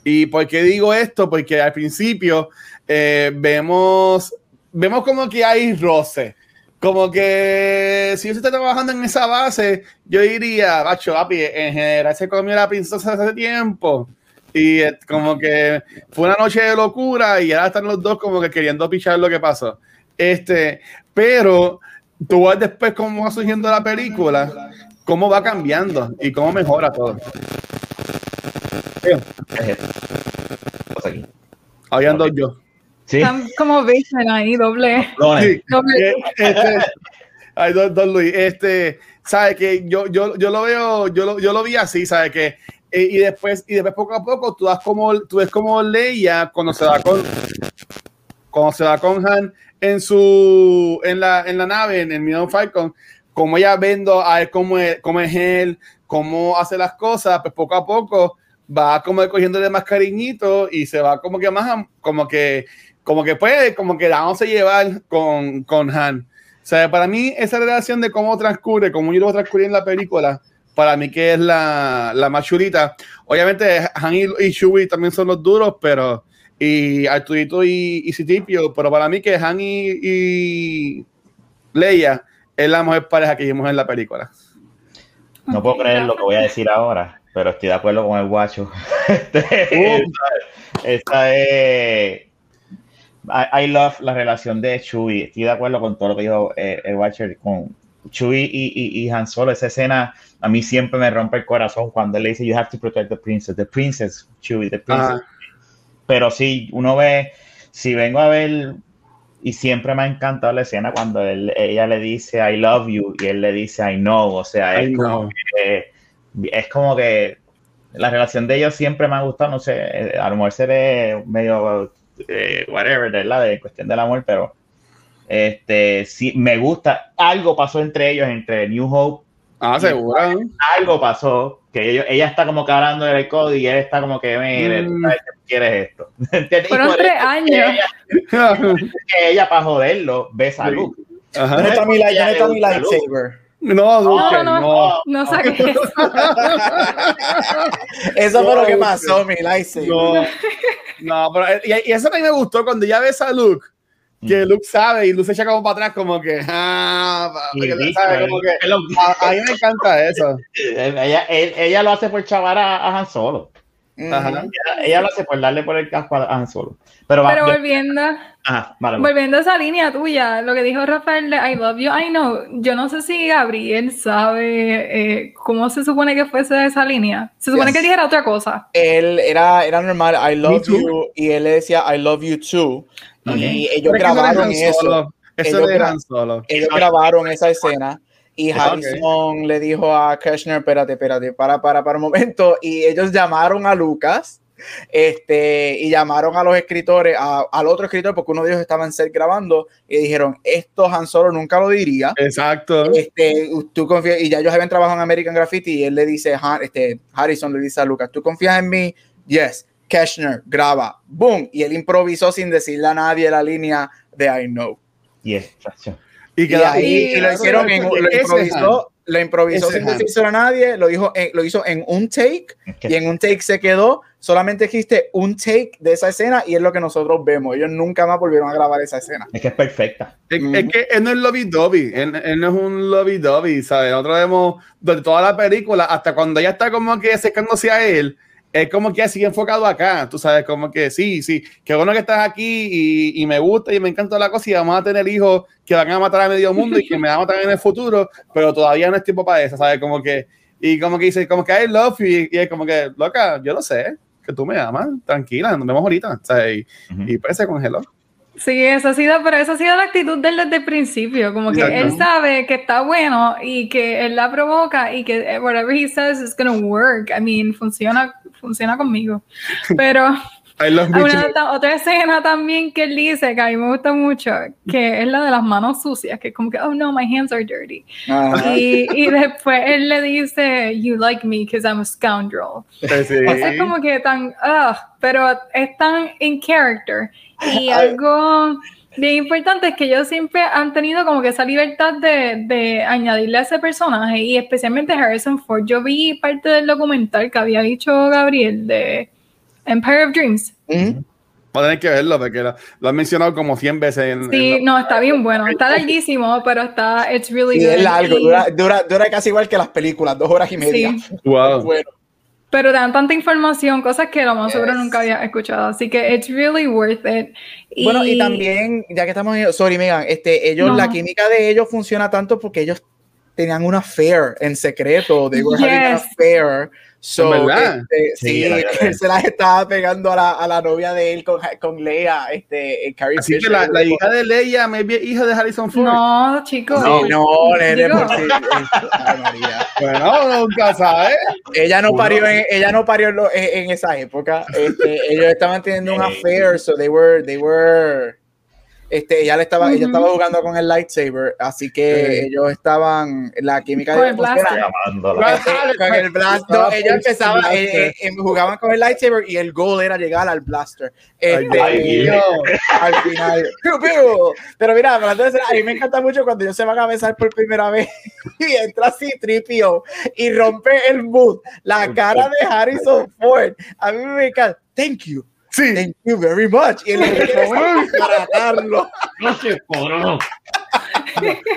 ¿Y por qué digo esto? Porque al principio eh, vemos, vemos como que hay roce. Como que si usted está trabajando en esa base, yo diría, bacho, papi, en general se comió la princesa hace tiempo. Y como que fue una noche de locura y ahora están los dos como que queriendo pichar lo que pasó. Este, pero tú vas después cómo va surgiendo la película, cómo va cambiando y cómo mejora todo. Habían dos yo. ¿Sí? como Vision ahí, doble. Sí. doble. Eh, este, hay dos, dos Luis. Este, sabe que yo, yo, yo lo veo, yo lo, yo lo vi así, sabe que eh, y después y después poco a poco tú das como tú ves como Leia cuando se va con cuando se va con Han en su en la, en la nave en el Millennium Falcon como ella viendo a él cómo es, cómo es él cómo hace las cosas pues poco a poco va como cogiéndole más cariñito y se va como que más como que como que puede como que la vamos a llevar con, con Han. O sea para mí esa relación de cómo transcurre cómo yo lo transcurrir en la película para mí que es la, la más chulita. Obviamente, Han y, y también son los duros, pero. Y Arturito y, y Citipio, pero para mí que Han y, Leia es la mejor pareja que vimos en la película. No puedo creer lo que voy a decir ahora, pero estoy de acuerdo con el guacho. Este, esta, es. I, love la relación de Chewie. Estoy de acuerdo con todo lo que dijo eh, el Watcher con Chewie y, y, Han Solo. Esa escena a mí siempre me rompe el corazón cuando él le dice, you have to protect the princess, the princess, Chewie, the princess. Pero sí, uno ve, si vengo a ver, y siempre me ha encantado la escena cuando él, ella le dice, I love you, y él le dice, I know, o sea, es, como que, es como que la relación de ellos siempre me ha gustado, no sé, eh, a lo mejor seré medio, eh, whatever, ¿verdad? De cuestión del amor, pero este, sí, me gusta, algo pasó entre ellos, entre New Hope Ah, seguro. Algo pasó que que ella está como carando el código y él está como que, mire, tú mm. sabes que quieres esto. Fueron tres años. que ella, para joderlo, ve salud. No está mi lightsaber. No, no, no, no, no, saques eso. eso fue lo que pasó, mi lightsaber. No, no pero, y, y eso también me gustó cuando ya ves a Luke que Luke sabe y Luke se echa como para atrás como que, ah, sabe, como que a, mí me encanta eso. Ella, ella, lo hace por chavar a, Han Solo. Ella, lo hace por darle por el casco a Han Solo. Pero, volviendo, volviendo a esa línea tuya, lo que dijo Rafael de I love you, I know, yo no sé si Gabriel sabe eh, cómo se supone que fuese esa línea. Se supone que dijera otra cosa. Él era, era normal, I love you, y él le decía I love you too. Y ellos grabaron eso. ellos, grabaron esa escena y Harrison le dijo a Kushner, espérate, espérate, para, para, para un momento. Y ellos llamaron a Lucas este, y llamaron a los escritores, al otro escritor, porque uno de ellos estaba en set grabando, y dijeron, esto Han Solo nunca lo diría. Exacto. Este, tú confías, y ya ellos habían trabajado en American Graffiti, y él le dice, este, Harrison le dice a Lucas, ¿tú confías en mí? Yes. Keshner graba, boom, y él improvisó sin decirle a nadie la línea de I know. Yes, y, y, lo hicieron en, lo improvisó, lo improvisó sin decirle a nadie, lo, dijo lo hizo en un take y en un take se quedó. Solamente existe un take de esa escena y es lo que nosotros vemos. Ellos nunca más volvieron a grabar esa escena. Es que es perfecta. Es, que él no es lobby dobby, él, no es un lobby dobby, ¿sabes? Nosotros vemos de toda la película hasta cuando ella está como que secándose a él es como que así enfocado acá, tú sabes, como que sí, sí, qué bueno que estás aquí y, y, me gusta y me encanta la cosa y vamos a tener hijos que van a matar a medio mundo y que me van a matar en el futuro, pero todavía no es tiempo para eso, ¿sabes? Como que, y como que dice, como que I love you y, es como que, loca, yo lo sé, que tú me amas, tranquila, nos vemos ahorita, ¿sabes? Y, y pues se congeló. Sí, eso ha sido, pero esa ha sido la actitud de él desde el principio, como que él sabe que está bueno y que él la provoca y que whatever he says is gonna work. I mean, funciona, funciona conmigo. Pero una, otra escena también que él dice que a mí me gusta mucho, que es la de las manos sucias, que es como que, oh no, my hands are dirty. Y, y, después él le dice, you like me because I'm a scoundrel. Eso es como que tan, ugh, pero es tan in character. Y algo bien importante es que ellos siempre han tenido como que esa libertad de, de, añadirle a ese personaje y especialmente Harrison Ford. Yo vi parte del documental que había dicho Gabriel de Empire of Dreams. Mm a tener que verlo porque lo, lo, han mencionado como 100 veces. En, sí, no, está bien bueno. Está larguísimo, pero está, it's really good. Es largo, dura, dura, dura, casi igual que las películas, dos horas y media. Sí. Wow. Bueno. Pero dan tanta información, cosas que lo más seguro nunca había escuchado. Así que it's really worth it. Bueno, y también, ya que estamos en, sorry, Megan, este, ellos, la química de ellos funciona tanto porque ellos tenían una affair en secreto. They were having an So, este, sí, él se las estaba pegando a la, a la novia de él con, con Leia, este, Carrie Así que la, la, hija de Leia, me hija de Harrison Ford. No, chicos. No, no, nene, por sí. Bueno, nunca sabes. Ella no parió en, ella no parió en, en esa época. Este, ellos estaban teniendo un affair, so they were, they were este, ella, le estaba, ella estaba jugando con el lightsaber, así que ellos estaban, la química con de el blaster. con el blaster. ellos empezaban, eh, eh, jugaban con el lightsaber y el goal era llegar al blaster. Este, al final. Pero mira, a mí me encanta mucho cuando ellos se van a besar por primera vez y entra así Tripio y rompe el mood. La cara de Harrison Ford. A mí me encanta. Thank you. Sí. Thank you very much. Y él para darlo.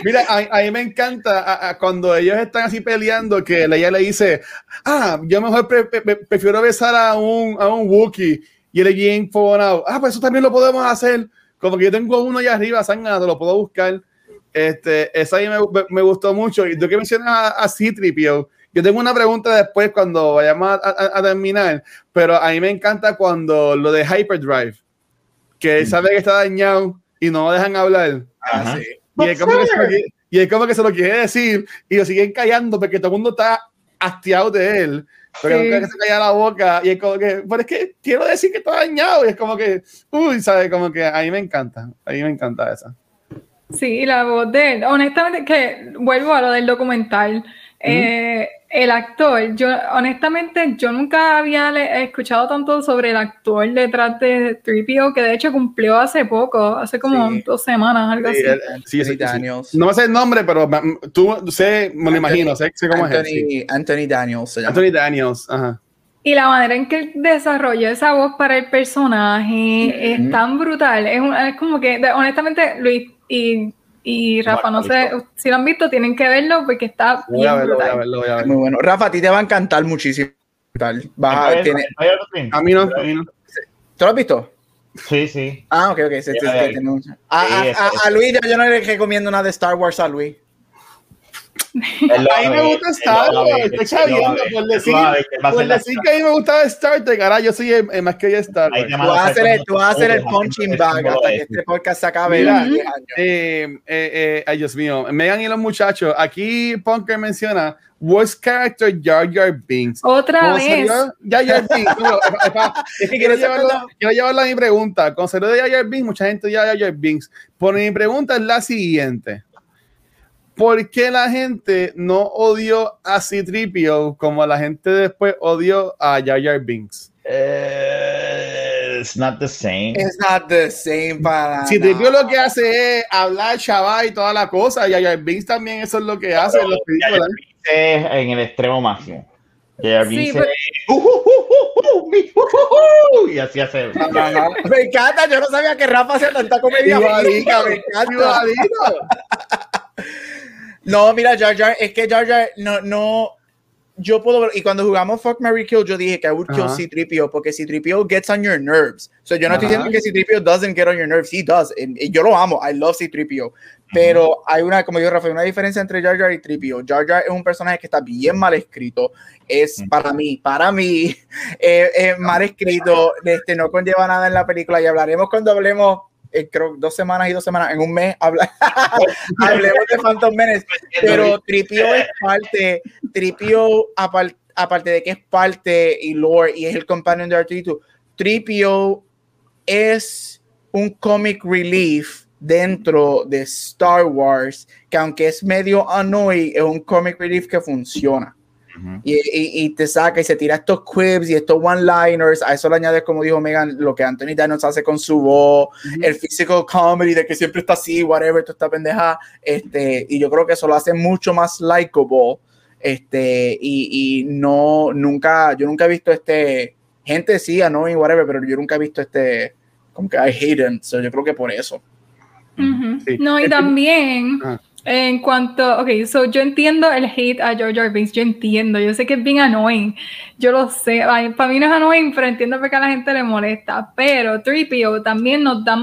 Mira, a, mí me encanta cuando ellos están así peleando que ella le dice, ah, yo mejor prefiero besar a un, a un Wookiee. Y él es bien Ah, pues eso también lo podemos hacer. Como que yo tengo uno allá arriba, sangrado, lo puedo buscar. Este, esa ahí me, me, gustó mucho. Y tú que mencionas a, a Citripio, yo tengo una pregunta después cuando vayamos a, terminar, pero a mí me encanta cuando lo de Hyperdrive, que mm. sabe que está dañado y no lo dejan hablar. Ah, y, es como que se lo quiere, y es como que se lo quiere decir y lo siguen callando porque todo el mundo está hastiado de él. Pero sí. nunca se calla la boca y es como que, pero es que quiero decir que está dañado y es como que, uy, ¿sabes? Como que a mí me encanta, a mí me encanta esa. Sí, la voz de él, honestamente, que vuelvo a lo del documental, eh, el actor, yo honestamente yo nunca había escuchado tanto sobre el actor detrás de 3PO, que de hecho cumplió hace poco, hace como dos semanas, algo así. sí, sí, Daniels. No sé el nombre, pero tú sé, me lo imagino, sé, cómo es. Anthony Daniels se llama. Anthony Daniels, ajá. Y la manera en que desarrolló esa voz para el personaje es tan brutal. Es, es como que, honestamente, Luis y y Rafa, no sé si lo han visto, tienen que verlo porque está voy bien a verlo, brutal. Voy a verlo, voy a verlo. Muy bueno. Rafa, a ti te va a encantar muchísimo. Vas a, a, mí no, a mí no. ¿Tú lo has visto? Sí, sí. Ah, ok, ok. Sí, sí, a, a, a, Luis, yo no le recomiendo nada de Star Wars a Luis. A mí me gusta Star Wars, estoy sabiendo por decir, por decir que a mí me gustaba Star Trek, ahora yo soy el, más que yo Star Wars. Tú vas a hacer el, tú vas a hacer el punching bag hasta que este podcast se acabe. Eh, eh, eh, ay, Dios mío, Megan y los muchachos, aquí Punker menciona worst character Jar Jar Binks. Otra vez. Jar Jar Binks. es que quiero llevarlo, quiero llevarlo a mi pregunta. Con de Jar Jar Binks, mucha gente ya Jar Jar Binks. Por mi pregunta es la siguiente. ¿Por qué la gente no odió a Citripio como la gente después odió a Jar Jar Binks? Uh, it's not the same. It's not the same para Citripio lo que hace es hablar chaval y toda la cosa. Y Jar Binks también eso es lo que hace. Pero, en, es en el extremo máximo. Jar sí, uh, uh, uh, y así hace. me encanta, yo no sabía que Rafa hacía tanta comedia. Igualita, me encanta. No, mira, Jar Jar, es que Jar Jar no, no, yo puedo ver, y cuando jugamos Fuck Mary Kill, yo dije que I would kill C-3PO porque C-3PO gets on your nerves. So yo no estoy diciendo que C-3PO doesn't get on your nerves, he does. Y, yo lo amo, I love C-3PO. Pero hay una, como yo Rafael, una diferencia entre Jar Jar y 3PO. Jar Jar es un personaje que está bien mal escrito. Es para mí, para mí, eh, mal escrito. Este, no conlleva nada en la película y hablaremos cuando hablemos eh, creo dos semanas y dos semanas, en un mes, habla, hablemos de Phantom Menace, pero Tripio es parte, Tripio, aparte, aparte de que es parte y lore y es el companion de R2D2, Tripio es un comic relief dentro de Star Wars, que aunque es medio annoying, es un comic relief que funciona y, te saca y se tira estos quibs y estos one-liners. A eso le añades, como dijo Megan, lo que Anthony Daniels hace con su voz, el physical comedy de que siempre está así, whatever, tú está pendeja. Este, y yo creo que eso lo hace mucho más likable. Este, y, y no, nunca, yo nunca he visto este, gente sí, annoying, whatever, pero yo nunca he visto este, como que I hate him. So yo creo que por eso. No, y también. Ah. En cuanto, ok, so yo entiendo el hate a George R. yo entiendo, yo sé que es bien annoying, yo lo sé, para mí no es annoying, pero entiendo por qué a la gente le molesta, pero 3PO también nos da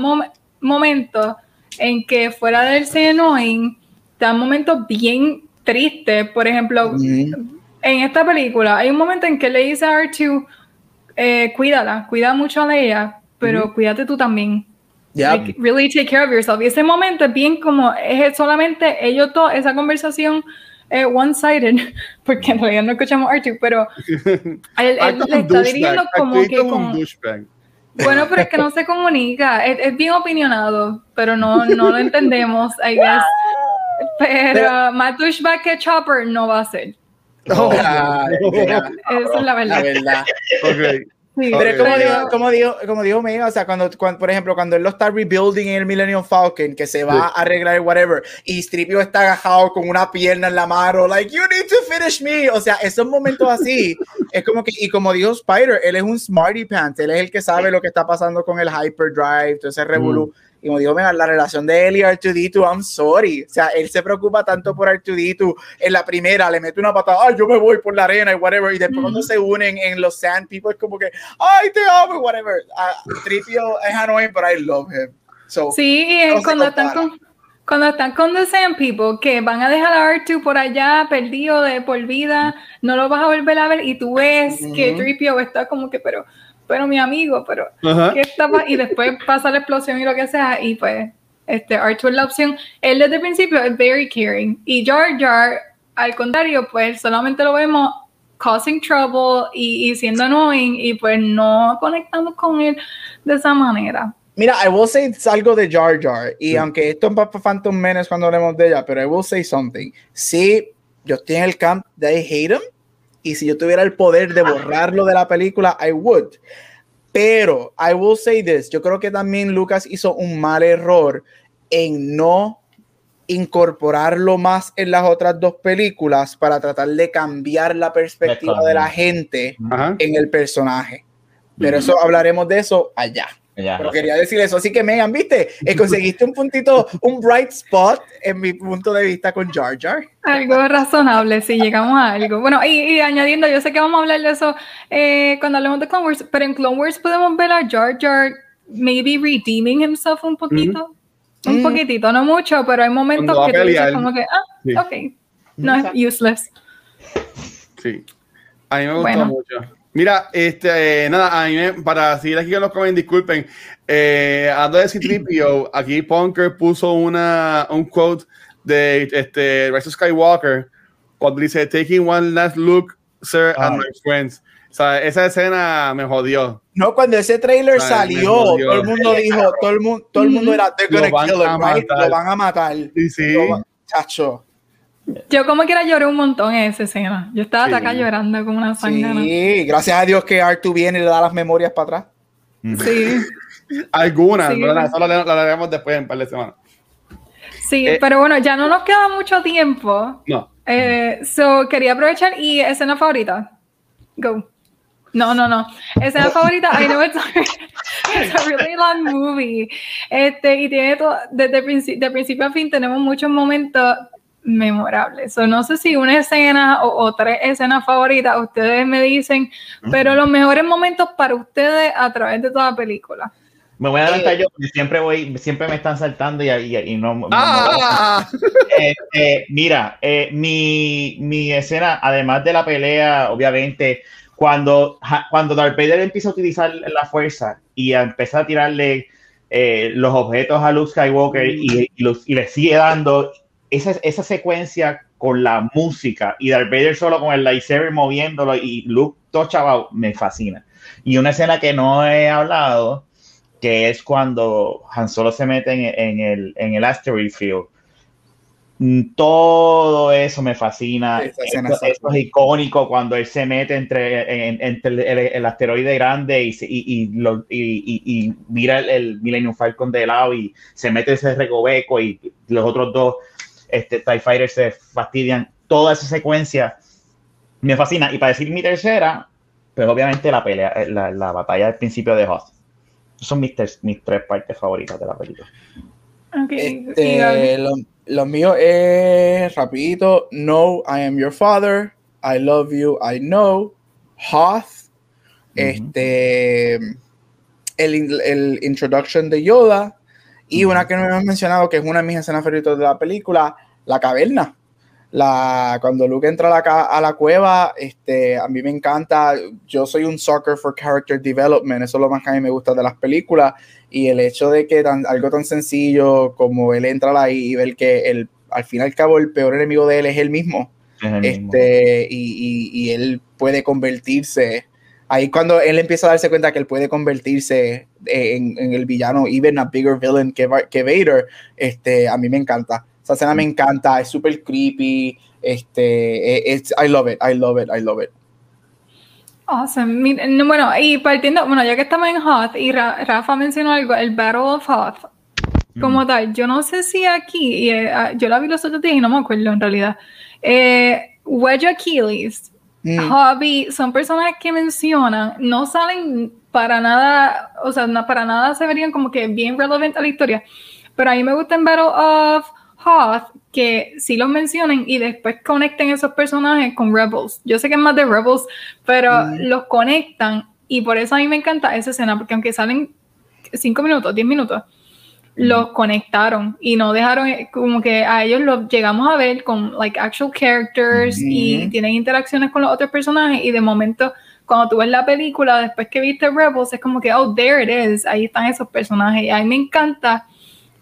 momentos en que fuera del ser annoying, dan momentos bien tristes, por ejemplo, en esta película hay un momento en que le dice a R2, eh, cuídala, cuida mucho a ella, pero cuídate tú también really take care of yourself. Y ese momento es bien como, es solamente ellos todos, esa conversación eh, one-sided, porque en realidad no escuchamos Arthur, pero él, le está dirigiendo como que con, Bueno, pero es que no se comunica, es, bien opinionado, pero no, no lo entendemos, I guess. Pero más douchebag que Chopper no va a ser. Oh, Esa es la verdad. La verdad. okay pero como dijo, como dijo, como dijo o sea, cuando, por ejemplo, cuando él lo está rebuilding en el Millennium Falcon, que se va a arreglar whatever, y Stripio está agajado con una pierna en la mano, like, you need to finish me. O sea, esos momentos así, es como que, y como dijo Spider, él es un smarty pants, él es el que sabe lo que está pasando con el hyperdrive, todo ese revolú. Y como digo, mira, la relación de él y R2D2, I'm sorry. O sea, él se preocupa tanto por R2D2. En la primera le mete una patada, ay, yo me voy por la arena y whatever. Y después cuando se unen en los Sand People es como que, ay, te amo, whatever. Uh, Tripio es annoying, but I love him. So, sí, y cuando están con cuando están con The Sand People, que van a dejar a R2 por allá perdido de por vida, no lo vas a volver a ver y tú ves que Tripio está como que, pero pero mi amigo, pero ¿qué estaba? Y después pasa la explosión y lo que sea, y pues este Arthur la opción. Él desde el principio es very caring. Y Jar Jar, al contrario, pues solamente lo vemos causing trouble y, siendo annoying, y pues no conectamos con él de esa manera. Mira, I will say algo de Jar Jar, y aunque esto es para Phantom Menace cuando hablemos de ella, pero I will say something. Sí, yo estoy en el camp de I hate him, y si yo tuviera el poder de borrarlo de la película, I would. Pero, I will say this, yo creo que también Lucas hizo un mal error en no incorporarlo más en las otras dos películas para tratar de cambiar la perspectiva de la gente en el personaje. Pero eso hablaremos de eso allá. Pero quería decir eso. Así que, Megan, viste, eh, conseguiste un puntito, un bright spot en mi punto de vista con Jar Jar. Algo razonable, si llegamos a algo. Bueno, y, añadiendo, yo sé que vamos a hablar de eso eh, cuando hablemos de Clone Wars, pero en Clone Wars podemos ver a Jar Jar maybe redeeming himself un poquito. Un mm. poquitito, no mucho, pero hay momentos que tú dices como que, ah, ok, no es useless. Sí, a mí me gustó mucho. Mira, este, nada, a mí para seguir aquí con los comentarios, disculpen, eh, hablando de C-3PO, aquí Punker puso una, un quote de este, Rise of Skywalker, cuando dice, taking one last look, sir, and my friends. O sea, esa escena me jodió. No, cuando ese trailer salió, todo el mundo dijo, todo el mundo, todo el mundo era, they're gonna kill him, Lo van a matar. Sí, sí. chacho. Yo como quiera lloré un montón en esa escena. Yo estaba acá llorando como una sangana. Sí, gracias a Dios que Artu viene y le da las memorias para atrás. Sí. Algunas, pero eso lo, haremos después en un par de semanas. Sí, eh, pero bueno, ya no nos queda mucho tiempo. No. Eh, so, quería aprovechar y escena favorita. Go. No, no, no. Escena favorita, I know it's a, it's a really long movie. Este, y tiene todo, desde de principio a fin tenemos muchos momentos memorables. So, no sé si una escena o, tres escenas favoritas ustedes me dicen, pero los mejores momentos para ustedes a través de toda la película. Me voy a adelantar eh, yo porque siempre voy, siempre me están saltando y, y, no. Ah. Este, mira, eh, mi, mi, escena, además de la pelea, obviamente, cuando, cuando Darth Vader empieza a utilizar la fuerza y a empezar a tirarle eh, los objetos a Luke Skywalker y, y, le sigue dando esa, esa secuencia con la música y Darth Vader solo con el lightsaber moviéndolo y Luke todo chaval me fascina. Y una escena que no he hablado, que es cuando Han Solo se mete en, el, en el asteroid field. Mm, todo eso me fascina. Esto, es icónico cuando él se mete entre, entre el, asteroide grande y, y, y, mira el, el, Millennium Falcon de lado y se mete ese recoveco y los otros dos este, TIE Fighters se fastidian, toda esa secuencia me fascina. Y para decir mi tercera, pues obviamente la pelea, eh, la, la batalla del principio de Hoth. Son mis, mis tres partes favoritas de la película. Este, lo, mío es rapidito. No, I am your father. I love you. I know. Hoth. Este. El, el, introduction de Yoda. Y una que no hemos mencionado, que es una de mis escenas favoritas de la película, la caverna. La, cuando Luke entra a la, a la cueva, este, a mí me encanta, yo soy un sucker for character development, eso es lo más que a mí me gusta de las películas, y el hecho de que algo tan sencillo como él entra ahí y ver que el, al fin y al cabo el peor enemigo de él es él mismo, este, Y, y, y, él puede convertirse. Ahí cuando él empieza a darse cuenta que él puede convertirse en, en el villano, even a bigger villain que, que, Vader, este, a mí me encanta. Esa escena me encanta, es súper creepy, este, es, I love it, I love it, I love it. Awesome. Bueno, y partiendo, bueno, ya que estamos en Hoth y Rafa mencionó algo, el Battle of Hoth, como tal, yo no sé si aquí, eh, ah, yo la vi los otros días y no me acuerdo en realidad. Eh, Wedge Achilles, Mm. Hobby son personas que mencionan, no salen para nada, o sea, no, para nada se verían como que bien relevant a la historia, pero a mí me gusta en Battle of Hoth que sí los mencionen y después conecten esos personajes con Rebels. Yo sé que es más de Rebels, pero mm. los conectan y por eso a mí me encanta esa escena, porque aunque salen 5 minutos, 10 minutos, los conectaron y no dejaron eh, como que a ellos los llegamos a ver con like actual characters y tienen interacciones con los otros personajes y de momento cuando tú ves la película después que viste Rebels es como que oh there it is ahí están esos personajes y a mí me encanta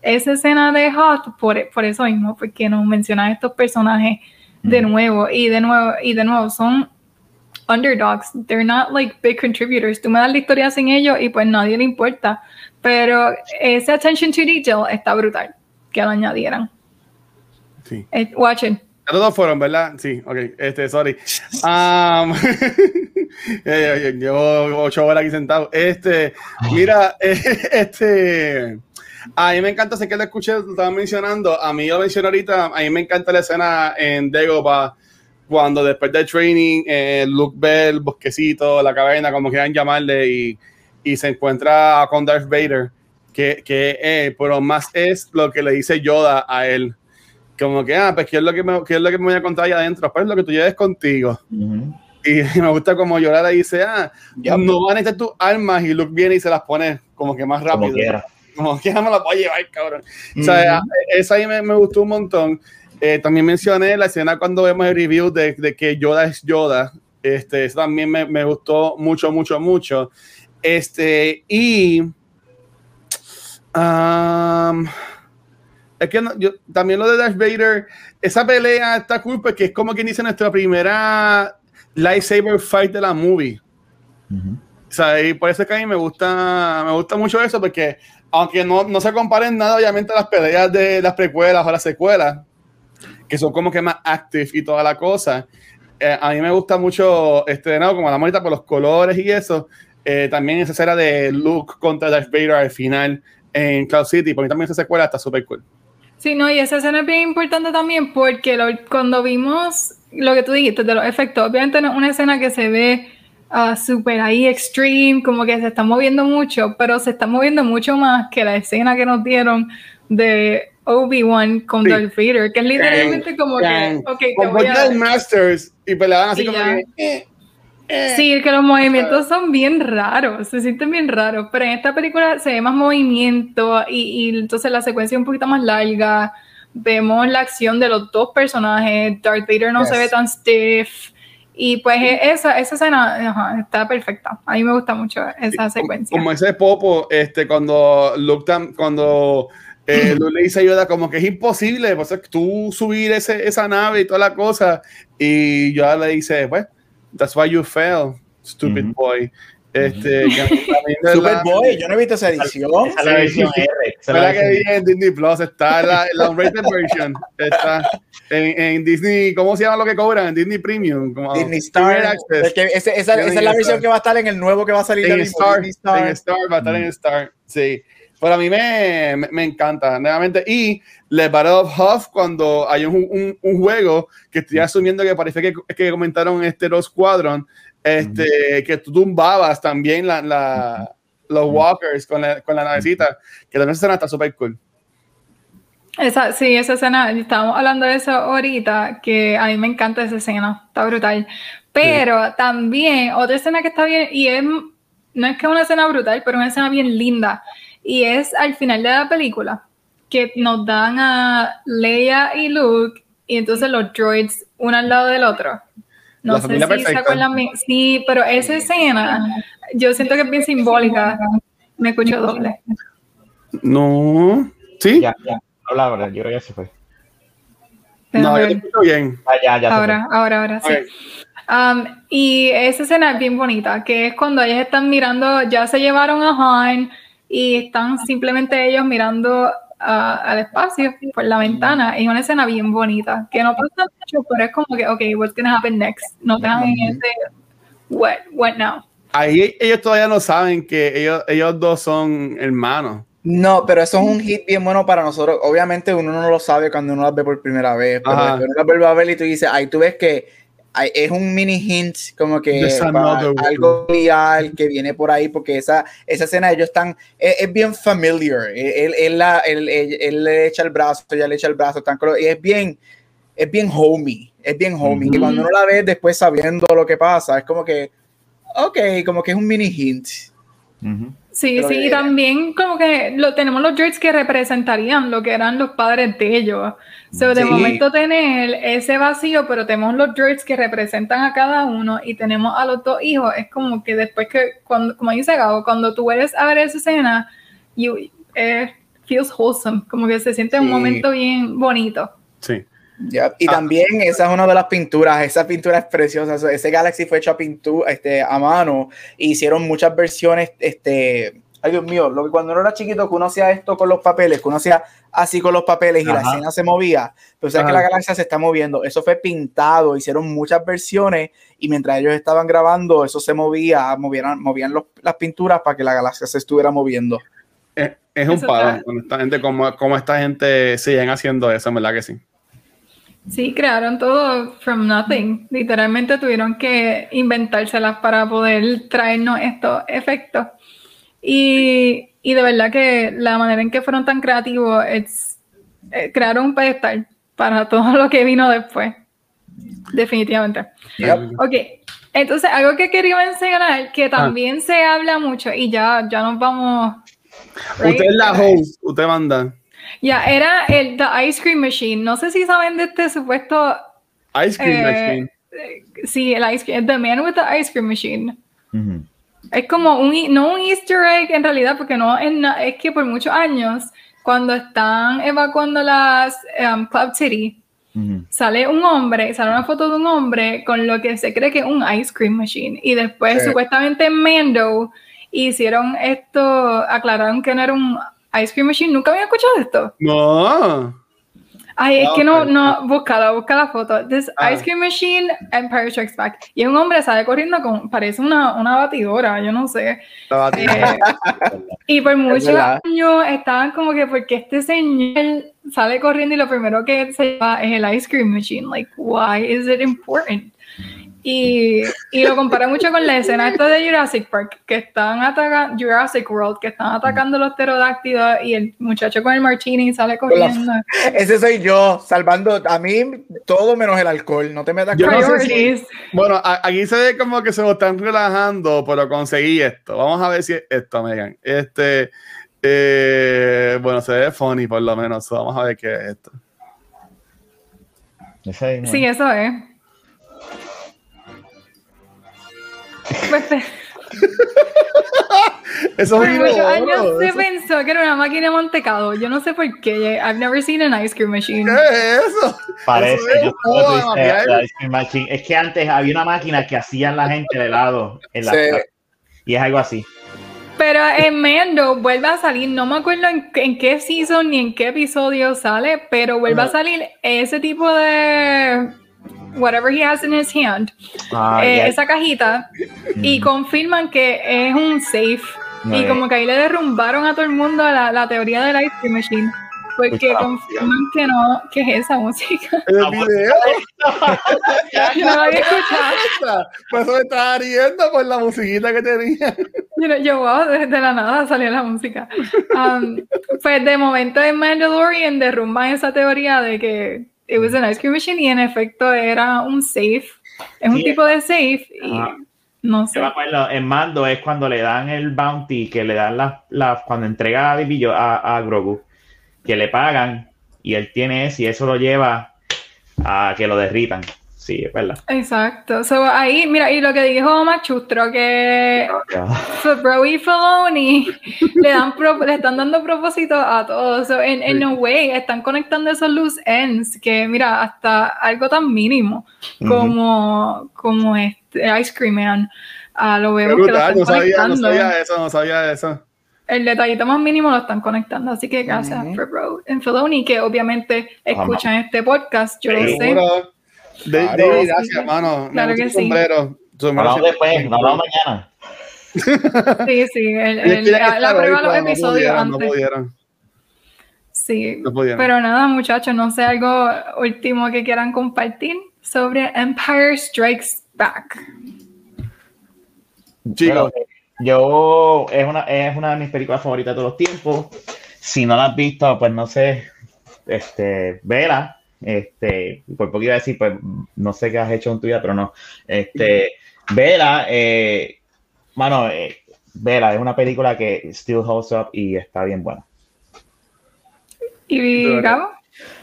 esa escena de Hot por, por eso mismo porque nos mencionan estos personajes de nuevo y de nuevo y de nuevo son underdogs they're not like big contributors tú me das la historia sin ellos y pues nadie le importa pero ese attention to detail está brutal que lo añadieran. Sí. Eh, watch it. Todos fueron, ¿verdad? Sí, ok. Este, sorry. Um, llevo ocho horas aquí sentado. Este, mira, este. A mí me encanta, sé que lo escuché, lo estaba mencionando. A mí lo mencioné ahorita. A mí me encanta la escena en Dagobah cuando después del training, eh, Luke ve el bosquecito, la caverna, como quieran llamarle, y, y se encuentra con Darth Vader, que, que eh, pero más es lo que le dice Yoda a él. Como que, ah, pues, ¿qué es lo que me, qué es lo que me voy a contar ahí adentro? Pues lo que tú lleves contigo. Y me gusta como Yoda le dice, ah, no van a necesitar tus armas, y Luke viene y se las pone como que más rápido. Como quiera. Como quiera me las voy a llevar, cabrón. O sea, esa ahí me, me gustó un montón. Eh, también mencioné la escena cuando vemos el review de, de que Yoda es Yoda. Este, eso también me, me, gustó mucho, mucho, mucho. Este, y. Um, es que yo, también lo de Darth Vader, esa pelea está cool porque es como quien dice nuestra primera lightsaber fight de la movie. O sea, y por eso que a mí me gusta, me gusta mucho eso porque aunque no, no se comparen nada obviamente a las peleas de las precuelas o las secuelas, que son como que más active y toda la cosa. Eh, a mí me gusta mucho, este, no, como la ahorita por los colores y eso. Eh, también esa escena de Luke contra Darth Vader al final en Cloud City, por mí también esa secuela está súper cool. Sí, no, y esa escena es bien importante también porque cuando vimos lo que tú dijiste de los efectos, obviamente no es una escena que se ve uh, súper ahí extreme, como que se está moviendo mucho, pero se está moviendo mucho más que la escena que nos dieron de Obi-Wan con Darth Vader, que es literalmente como que, okay, te voy a... Masters y peleaban así como que, eh. Sí, que los movimientos son bien raros, se sienten bien raros, pero en esta película se ve más movimiento y, y entonces la secuencia es un poquito más larga, vemos la acción de los dos personajes, Darth Vader no se ve tan stiff, y pues esa, esa escena está perfecta. A mí me gusta mucho esa secuencia. Como ese popo, este, cuando Luke, cuando eh, le dice ayuda como que es imposible, pues, tú subir ese, esa nave y toda la cosa. Y yo le dice, pues, that's why you fail, stupid boy. Este, Super Boy, yo no he visto esa edición. Esa es la edición R. Esa la que vi en Disney Plus, está la, la unrated version. Está en, en, Disney, ¿cómo se llama lo que cobran? En Disney Premium. Como Disney Star. Es que esa, esa, es la versión que va a estar en el nuevo que va a salir en Star, Star. En Star, va a estar en Star, sí. Pero a mí me, me, encanta, nuevamente. Y Le Battle of Huff, cuando hay un, un, un, juego que estoy asumiendo que parece que, que comentaron este los Squadron, este, que tú tumbabas también la, la, los walkers con la, con la navecita, que también esa escena está súper cool. Esa, sí, esa escena, estábamos hablando de eso ahorita, que a mí me encanta esa escena, está brutal. Pero también otra escena que está bien, y es, no es que es una escena brutal, pero una escena bien linda, y es al final de la película, que nos dan a Leia y Luke, y entonces los droids uno al lado del otro. No sé si se acuerdan. Sí, pero esa escena, yo siento que es bien simbólica. Me escucho doble. No. ¿Sí? Ya, ya. Habla, yo creo que ya se fue. no, yo te escucho bien. Ah, ya, ya, ahora, ahora, ahora, sí. Um, y esa escena es bien bonita, que es cuando ellos están mirando, ya se llevaron a Han y están simplemente ellos mirando al espacio por la ventana. Es una escena bien bonita, que no pasa mucho, pero es como que, ok, what's gonna happen next? No te en ese, what, what now? Ahí ellos todavía no saben que ellos, ellos dos son hermanos. No, pero eso es un hit bien bueno para nosotros. Obviamente uno no lo sabe cuando uno las ve por primera vez, pero cuando uno las vuelve a ver y tú dices, ahí tú ves que es un mini hint como que algo real que viene por ahí porque esa, esa escena ellos están es, bien familiar. Él, él, él, le echa el brazo ella le echa el brazo tan, y es bien es bien homey es bien homey y cuando uno la ve después sabiendo lo que pasa es como que ok como que es un mini hint Sí, sí, y también como que lo, tenemos los droids que representarían lo que eran los padres de ellos. So, de momento tener ese vacío, pero tenemos los droids que representan a cada uno y tenemos a los dos hijos. Es como que después que, cuando, como dice Gabo, cuando tú eres a ver esa escena, you, eh, feels wholesome, como que se siente un momento bien bonito. Sí. Y ah. también esa es una de las pinturas, esa pintura es preciosa. Ese Galaxy fue hecho a pintura, este, a mano. E hicieron muchas versiones este, ay Dios mío, lo que cuando uno era chiquito que uno hacía esto con los papeles, que uno hacía así con los papeles y la escena se movía, pero sabes que la galaxia se está moviendo, eso fue pintado, hicieron muchas versiones y mientras ellos estaban grabando, eso se movía, movían, movían las pinturas para que la galaxia se estuviera moviendo. Es, un palo, con esta gente, como, como esta gente siguen haciendo eso, ¿verdad que sí? Sí, crearon todo from nothing. Literalmente tuvieron que inventárselas para poder traernos estos efectos. Y, y de verdad que la manera en que fueron tan creativos es eh, crearon un pedestal para todo lo que vino después. Definitivamente. Ok, entonces algo que quería mencionar, que ah. también se habla mucho, y ya, ya nos vamos. Usted es la host, usted manda. Ya, era el The Ice Cream Machine. No sé si saben de este supuesto. Ice Cream eh, Machine. Sí, el Ice Cream. The Man with the Ice Cream Machine. Es como un, no un Easter egg en realidad, porque no es, es que por muchos años, cuando están evacuando las um, Club City, sale un hombre, sale una foto de un hombre con lo que se cree que es un Ice Cream Machine. Y después, supuestamente en Mando, hicieron esto, aclararon que no era un Ice Cream Machine, nunca había escuchado esto. No. Ay, es que no, no, búscala, busca la foto. This ah. Ice Cream Machine, Empire Strikes Back. Y un hombre sale corriendo con, parece una, una batidora, yo no sé. Eh, y por muchos años estaban como que, porque este señor sale corriendo y lo primero que se lleva es el Ice Cream Machine? Like, why is it important? Y, y, lo compara mucho con la escena esta de Jurassic Park, que están atacando, Jurassic World, que están atacando los pterodáctidos y el muchacho con el martini sale corriendo. Ese soy yo, salvando a mí todo menos el alcohol, no te metas con Bueno, aquí se ve como que se lo están relajando, pero conseguí esto. Vamos a ver si es esto, Megan. Este, eh, bueno, se ve funny por lo menos. Vamos a ver qué es esto. Sí, eso es. Eso Por muchos años se pensó que era una máquina de mantecado. Yo no sé por qué. I've never seen an ice cream machine. ¿Qué es eso? Parece. ice cream machine. Es que antes había una máquina que hacían la gente de helado en la y es algo así. Pero en Mando vuelve a salir, no me acuerdo en, qué season ni en qué episodio sale, pero vuelve a salir ese tipo de whatever he has in his hand, ah, eh, esa cajita, y confirman que es un safe. y como que ahí le derrumbaron a todo el mundo la, la teoría del ice cream machine. Porque confirman que no, que es esa música. ¿El video? yo no había escuchado. Pues me estaba riendo por la musiquita que tenía. Yo, yo wow, desde la nada salió la música. Um, pues de momento en Mandalorian derrumban esa teoría de que it was an ice cream machine y en efecto era un safe. Es un tipo de safe y no sé. en Mando es cuando le dan el bounty, que le dan las, cuando entrega a, a Grogu, que le pagan y él tiene ese y eso lo lleva a que lo derritan. Sí, es verdad. Exacto. So, ahí, mira, y lo que dijo Machustro, que Bro y Filoni le, dan le están dando propósito a todos. So, en, en no way, están conectando esos loose ends, que mira, hasta algo tan mínimo como, como este Ice Cream Man. Uh, lo vemos que lo están no sabía, no sabía eso, no sabía eso. El detallito más mínimo lo están conectando, así que gracias uh Bro en Filoni, que obviamente escuchan este podcast, yo lo sé. De, claro, gracias, hermano. Claro que sí. Sombrero. Hablamos después, no hablamos mañana. Sí, sí. El, el, la, la prueba los episodios no antes. No pudieron. Sí. No pero nada, muchachos, no sé algo último que quieran compartir sobre Empire Strikes Back. Chicos, yo es una, es una de mis películas favoritas de todos los tiempos. Si no la has visto, pues no sé, este, vela este, por poco iba a decir, pues no sé qué has hecho en tu vida, pero no. Este, Vela, eh, mano, eh, Vela es una película que still holds up y está bien buena. ¿Y Gabo?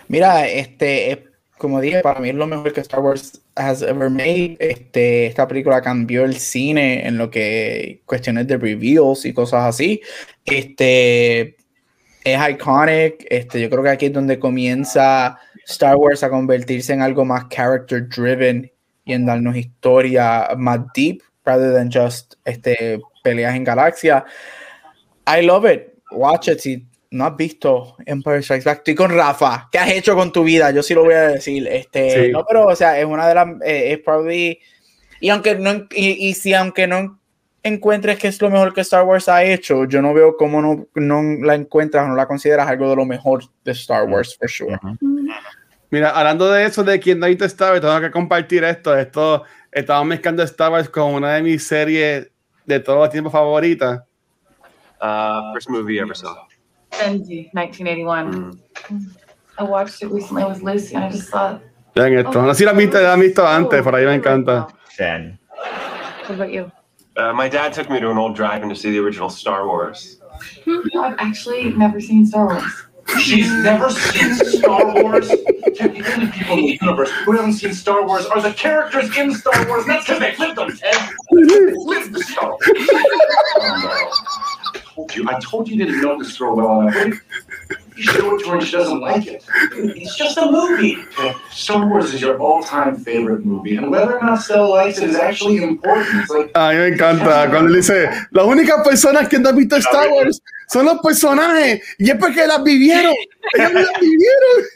Mira, este, como dije, para mí es lo mejor que Star Wars has ever made. Este, esta película cambió el cine en lo que cuestiones de reveals y cosas así. Este, es iconic. Este, yo creo que aquí es donde comienza Star Wars a convertirse en algo más character driven y en darnos historia más deep rather than just este, peleas en galaxia. I love it. Watch it. Si no has visto Empire Strikes Back, estoy con Rafa. ¿Qué has hecho con tu vida? Yo sí lo voy a decir. Este, no, pero, o sea, es una de las. Eh, es probably. Y aunque no. Y, y, si aunque no encuentres que es lo mejor que Star Wars ha hecho, yo no veo cómo no, no la encuentras o no la consideras algo de lo mejor de Star Wars, for sure. Mira, hablando de eso, de quien no ha Star Wars, tengo que compartir esto. Esto estaba mezclando Star Wars con una de mis series de todos los tiempos favoritas. Uh, first movie ever saw. Benji, 1981. Mm. I watched it recently with Lucy and I just thought. Vean esto. Oh, no sé si la han visto, antes, por ahí me encanta. Ten. What about you? Uh, my dad took me to an old drive-in to see the original Star Wars. I've actually never seen Star Wars. She's never seen Star Wars? the only people in the universe who haven't seen Star Wars are the characters in Star Wars. That's because they lived them, Ted. They lived the Star Wars. Oh, no. I told you. I told you didn't know this girl well enough. You show it to her and she doesn't like it. It's just a movie. Star Wars is your all-time favorite movie, and whether or not Stella likes it is actually important. Like, a mí me encanta cuando él dice, las únicas personas que no han visto Star Wars son los personajes, y es porque las vivieron. Ellos las vivieron.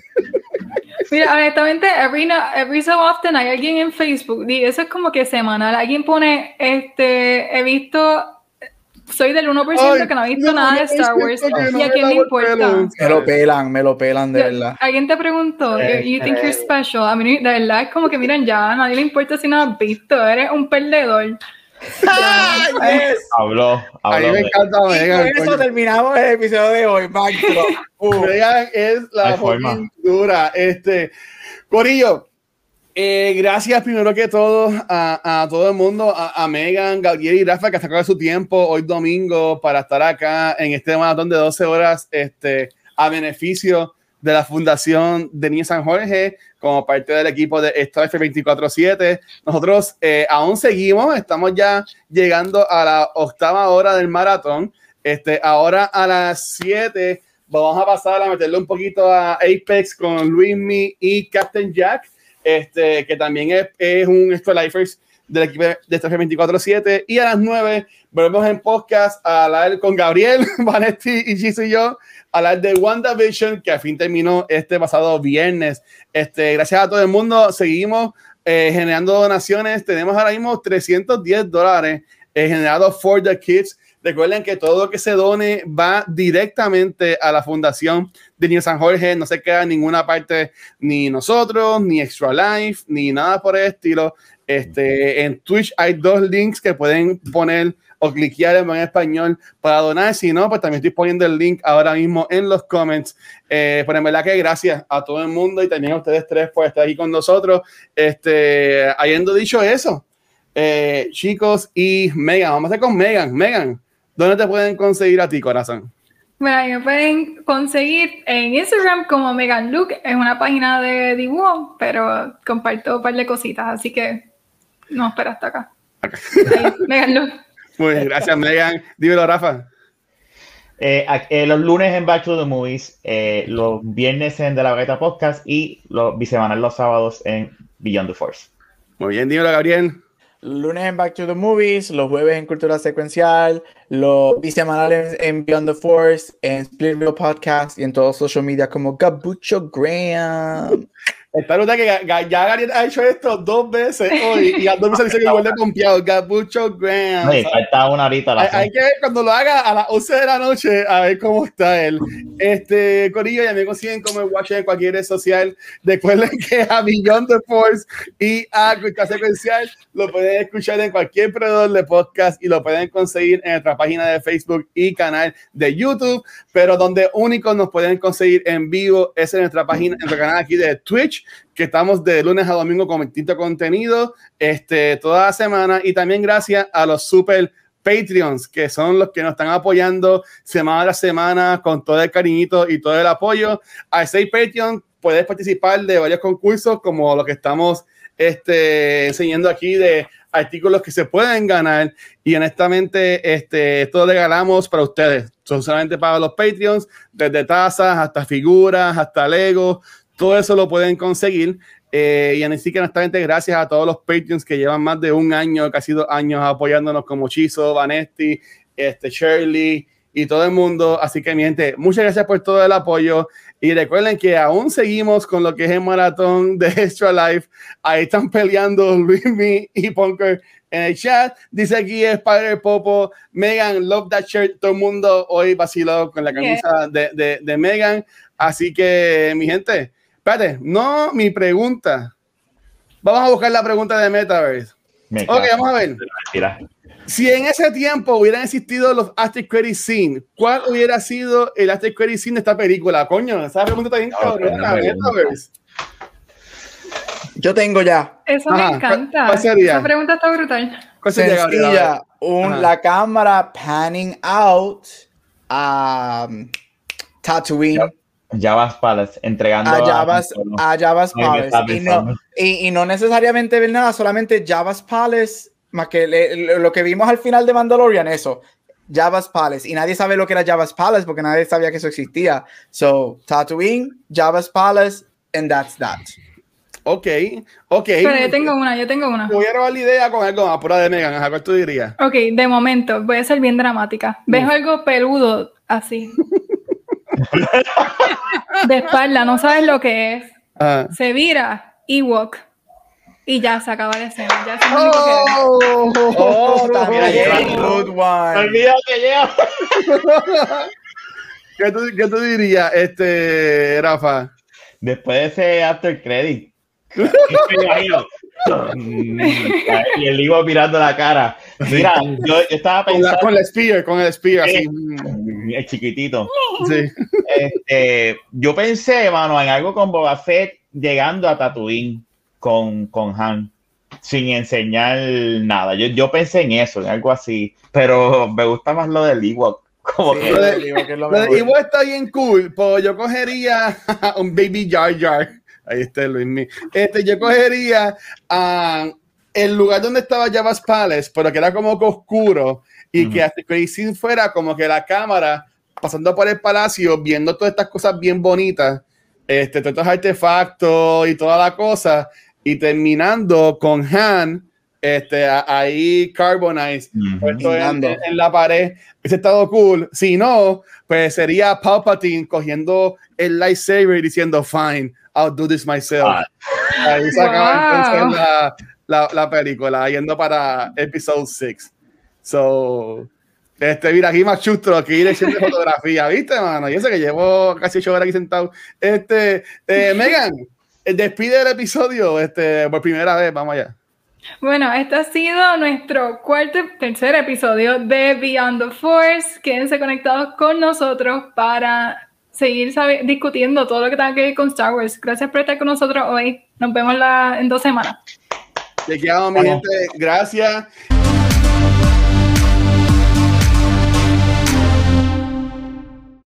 Mira, honestamente, every, every so often hay alguien en Facebook, y eso es como que semanal, alguien pone, este, he visto soy del 1% que no ha visto nada de Star Wars y a quién le importa. Me lo pelan, me lo pelan de verdad. Alguien te preguntó, you think you're special? A mí de verdad es como que miren ya, a nadie le importa si no has visto, eres un perdedor. Habló, habló. A mí me encanta Megan. Con eso terminamos el episodio de hoy, Macro. Megan es la forma dura. Este, Corillo, eh, gracias primero que todo a, a todo el mundo, a, a, Megan, Gabriel y Rafa que sacado su tiempo hoy domingo para estar acá en este maratón de 12 horas este, a beneficio de la Fundación de Niños San Jorge como parte del equipo de Star 24-7. Nosotros eh, aún seguimos, estamos ya llegando a la octava hora del maratón. Este, ahora a las 7 vamos a pasar a meterle un poquito a Apex con Luismi y Captain Jack este, que también es, es un Extra Lifers del equipo de Star 24-7. Y a las 9 volvemos en podcast a hablar con Gabriel, Vanetti y Giso y yo, a hablar de WandaVision, que al fin terminó este pasado viernes. Este, gracias a todo el mundo, seguimos eh, generando donaciones. Tenemos ahora mismo 310 dólares eh, generados for the kids. Recuerden que todo lo que se done va directamente a la Fundación de Niño San Jorge. No se queda en ninguna parte ni nosotros, ni Extra Life, ni nada por el estilo. Este, en Twitch hay dos links que pueden poner o cliquear en español para donar. Si no, pues también estoy poniendo el link ahora mismo en los comments. Eh, pero en verdad que gracias a todo el mundo y también a ustedes tres por estar aquí con nosotros. Este, habiendo dicho eso, eh, chicos y Megan, vamos a hacer con Megan. Megan, ¿Dónde te pueden conseguir a ti, corazón? Bueno, me pueden conseguir en Instagram como Megan Look, es una página de dibujo, pero comparto un par de cositas, así que no espera hasta acá. Megan Look. Muy bien, gracias, Megan. Dímelo, Rafa. Eh, eh, los lunes en Back to the Movies, eh, los viernes en De la Gata Podcast y los bisemanal los sábados en Beyond the Force. Muy bien, dímelo, Gabriel lunes en Back to the Movies, los jueves en Cultura Secuencial, los bisemanales en Beyond the Force, en Splitville Podcast y en todos los social media como Gabucho Graham. Espero que ya Gary ha hecho esto dos veces hoy y a dos veces dice que igual de confiado. Gabucho Graham. Sí, falta una horita. hay, hay, que cuando lo haga a las 11 de la noche a ver cómo está él. Este, Corillo, ya me consiguen como el watch en cualquier red social. Recuerden que a Beyond the Force y a Cultura Secuencial lo pueden escuchar en cualquier proveedor de podcast y lo pueden conseguir en nuestra página de Facebook y canal de YouTube. Pero donde únicos nos pueden conseguir en vivo es en nuestra página, en nuestro canal aquí de Twitch que estamos de lunes a domingo con distinto contenido este, toda la semana. Y también gracias a los super Patreons, que son los que nos están apoyando semana a semana con todo el cariñito y todo el apoyo. A ese Patreon puedes participar de varios concursos como lo que estamos este, enseñando aquí de artículos que se pueden ganar. Y honestamente este, esto lo regalamos para ustedes, son solamente para los Patreons, desde tazas hasta figuras, hasta Lego, todo eso lo pueden conseguir. Eh, y así que honestamente, gracias a todos los Patreons que llevan más de un año, casi dos años apoyándonos como Chizo, Vanesti, este, Shirley y todo el mundo. Así que, mi gente, muchas gracias por todo el apoyo. Y recuerden que aún seguimos con lo que es el maratón de Extra Life. Ahí están peleando Luismi y Punker en el chat. Dice aquí Spider Popo, Megan, love that shirt. Todo el mundo hoy vaciló con la camisa de, de, de Megan. Así que, mi gente, espérate, no mi pregunta. Vamos a buscar la pregunta de Metaverse. ok, vamos a ver. Si en ese tiempo hubieran existido los After Credit Scene, ¿cuál hubiera sido el After Credit Scene de esta película? Coño, esa pregunta está bien Metaverse. Yo tengo ya. Eso me encanta. ¿cuál, sería? Esa pregunta está brutal. ¿Cuál sería, Sencilla, un, la cámara panning out a um, Tatooine. Java's Palace, entregando a Java's, a, Java's Palace. Y no, y, y no, necesariamente ver nada, solamente Java's Palace, más que lo que vimos al final de Mandalorian, eso. Java's Palace. Y nadie sabe lo que era Java's Palace porque nadie sabía que eso existía. So, Tatooine, Java's Palace, and that's that. Ok, ok. Pero yo tengo una, yo tengo una. Voy a robar la idea con algo más pura de Megan, ¿a cuál tú dirías? Ok, de momento, voy a ser bien dramática. ¿Ves algo peludo así? de espalda, no sabes lo que es. Ah. Se vira Ewok y ya se acaba la escena. Ya se oh, oh, oh, one. que lleva. ¿Qué, tú, ¿Qué tú dirías, este, Rafa? Después de ese after credit. Y el Ivo mirando la cara. Mira, yo, estaba pensando. Con, el spear, con el spear, así. El chiquitito. Sí. Este, yo pensé, mano, en algo con Boba Fett llegando a Tatooine con, con Han, sin enseñar nada. Yo, yo pensé en eso, en algo así, pero me gusta más lo del Ewok. Como que lo Ewok está bien cool, pues yo cogería un Baby Jar Jar. Ahí está Luis. Este, yo cogería a el lugar donde estaba Java's Palace, pero que era como oscuro y que hasta que fuera como que la cámara pasando por el palacio, viendo todas estas cosas bien bonitas, este, todos estos artefactos y toda la cosa, y terminando con Han, este, ahí Carbonize, puesto en, la pared. Ese estado cool. Si no, pues sería Palpatine cogiendo el lightsaber y diciendo, fine, I'll do this myself. Ah. Ahí se la, la, la, película, yendo para episode 6. So, este, mira, aquí más chustro, aquí dirección de fotografía, ¿viste, mano? Yo sé que llevo casi ocho horas aquí sentado. Este, eh, Megan, despide el episodio este, por primera vez, vamos allá. Bueno, este ha sido nuestro cuarto, tercer episodio de Beyond the Force. Quédense conectados con nosotros para seguir discutiendo todo lo que tenga que ver con Star Wars. Gracias por estar con nosotros hoy. Nos vemos la, en dos semanas. Te quedamos, mi gente. Gracias.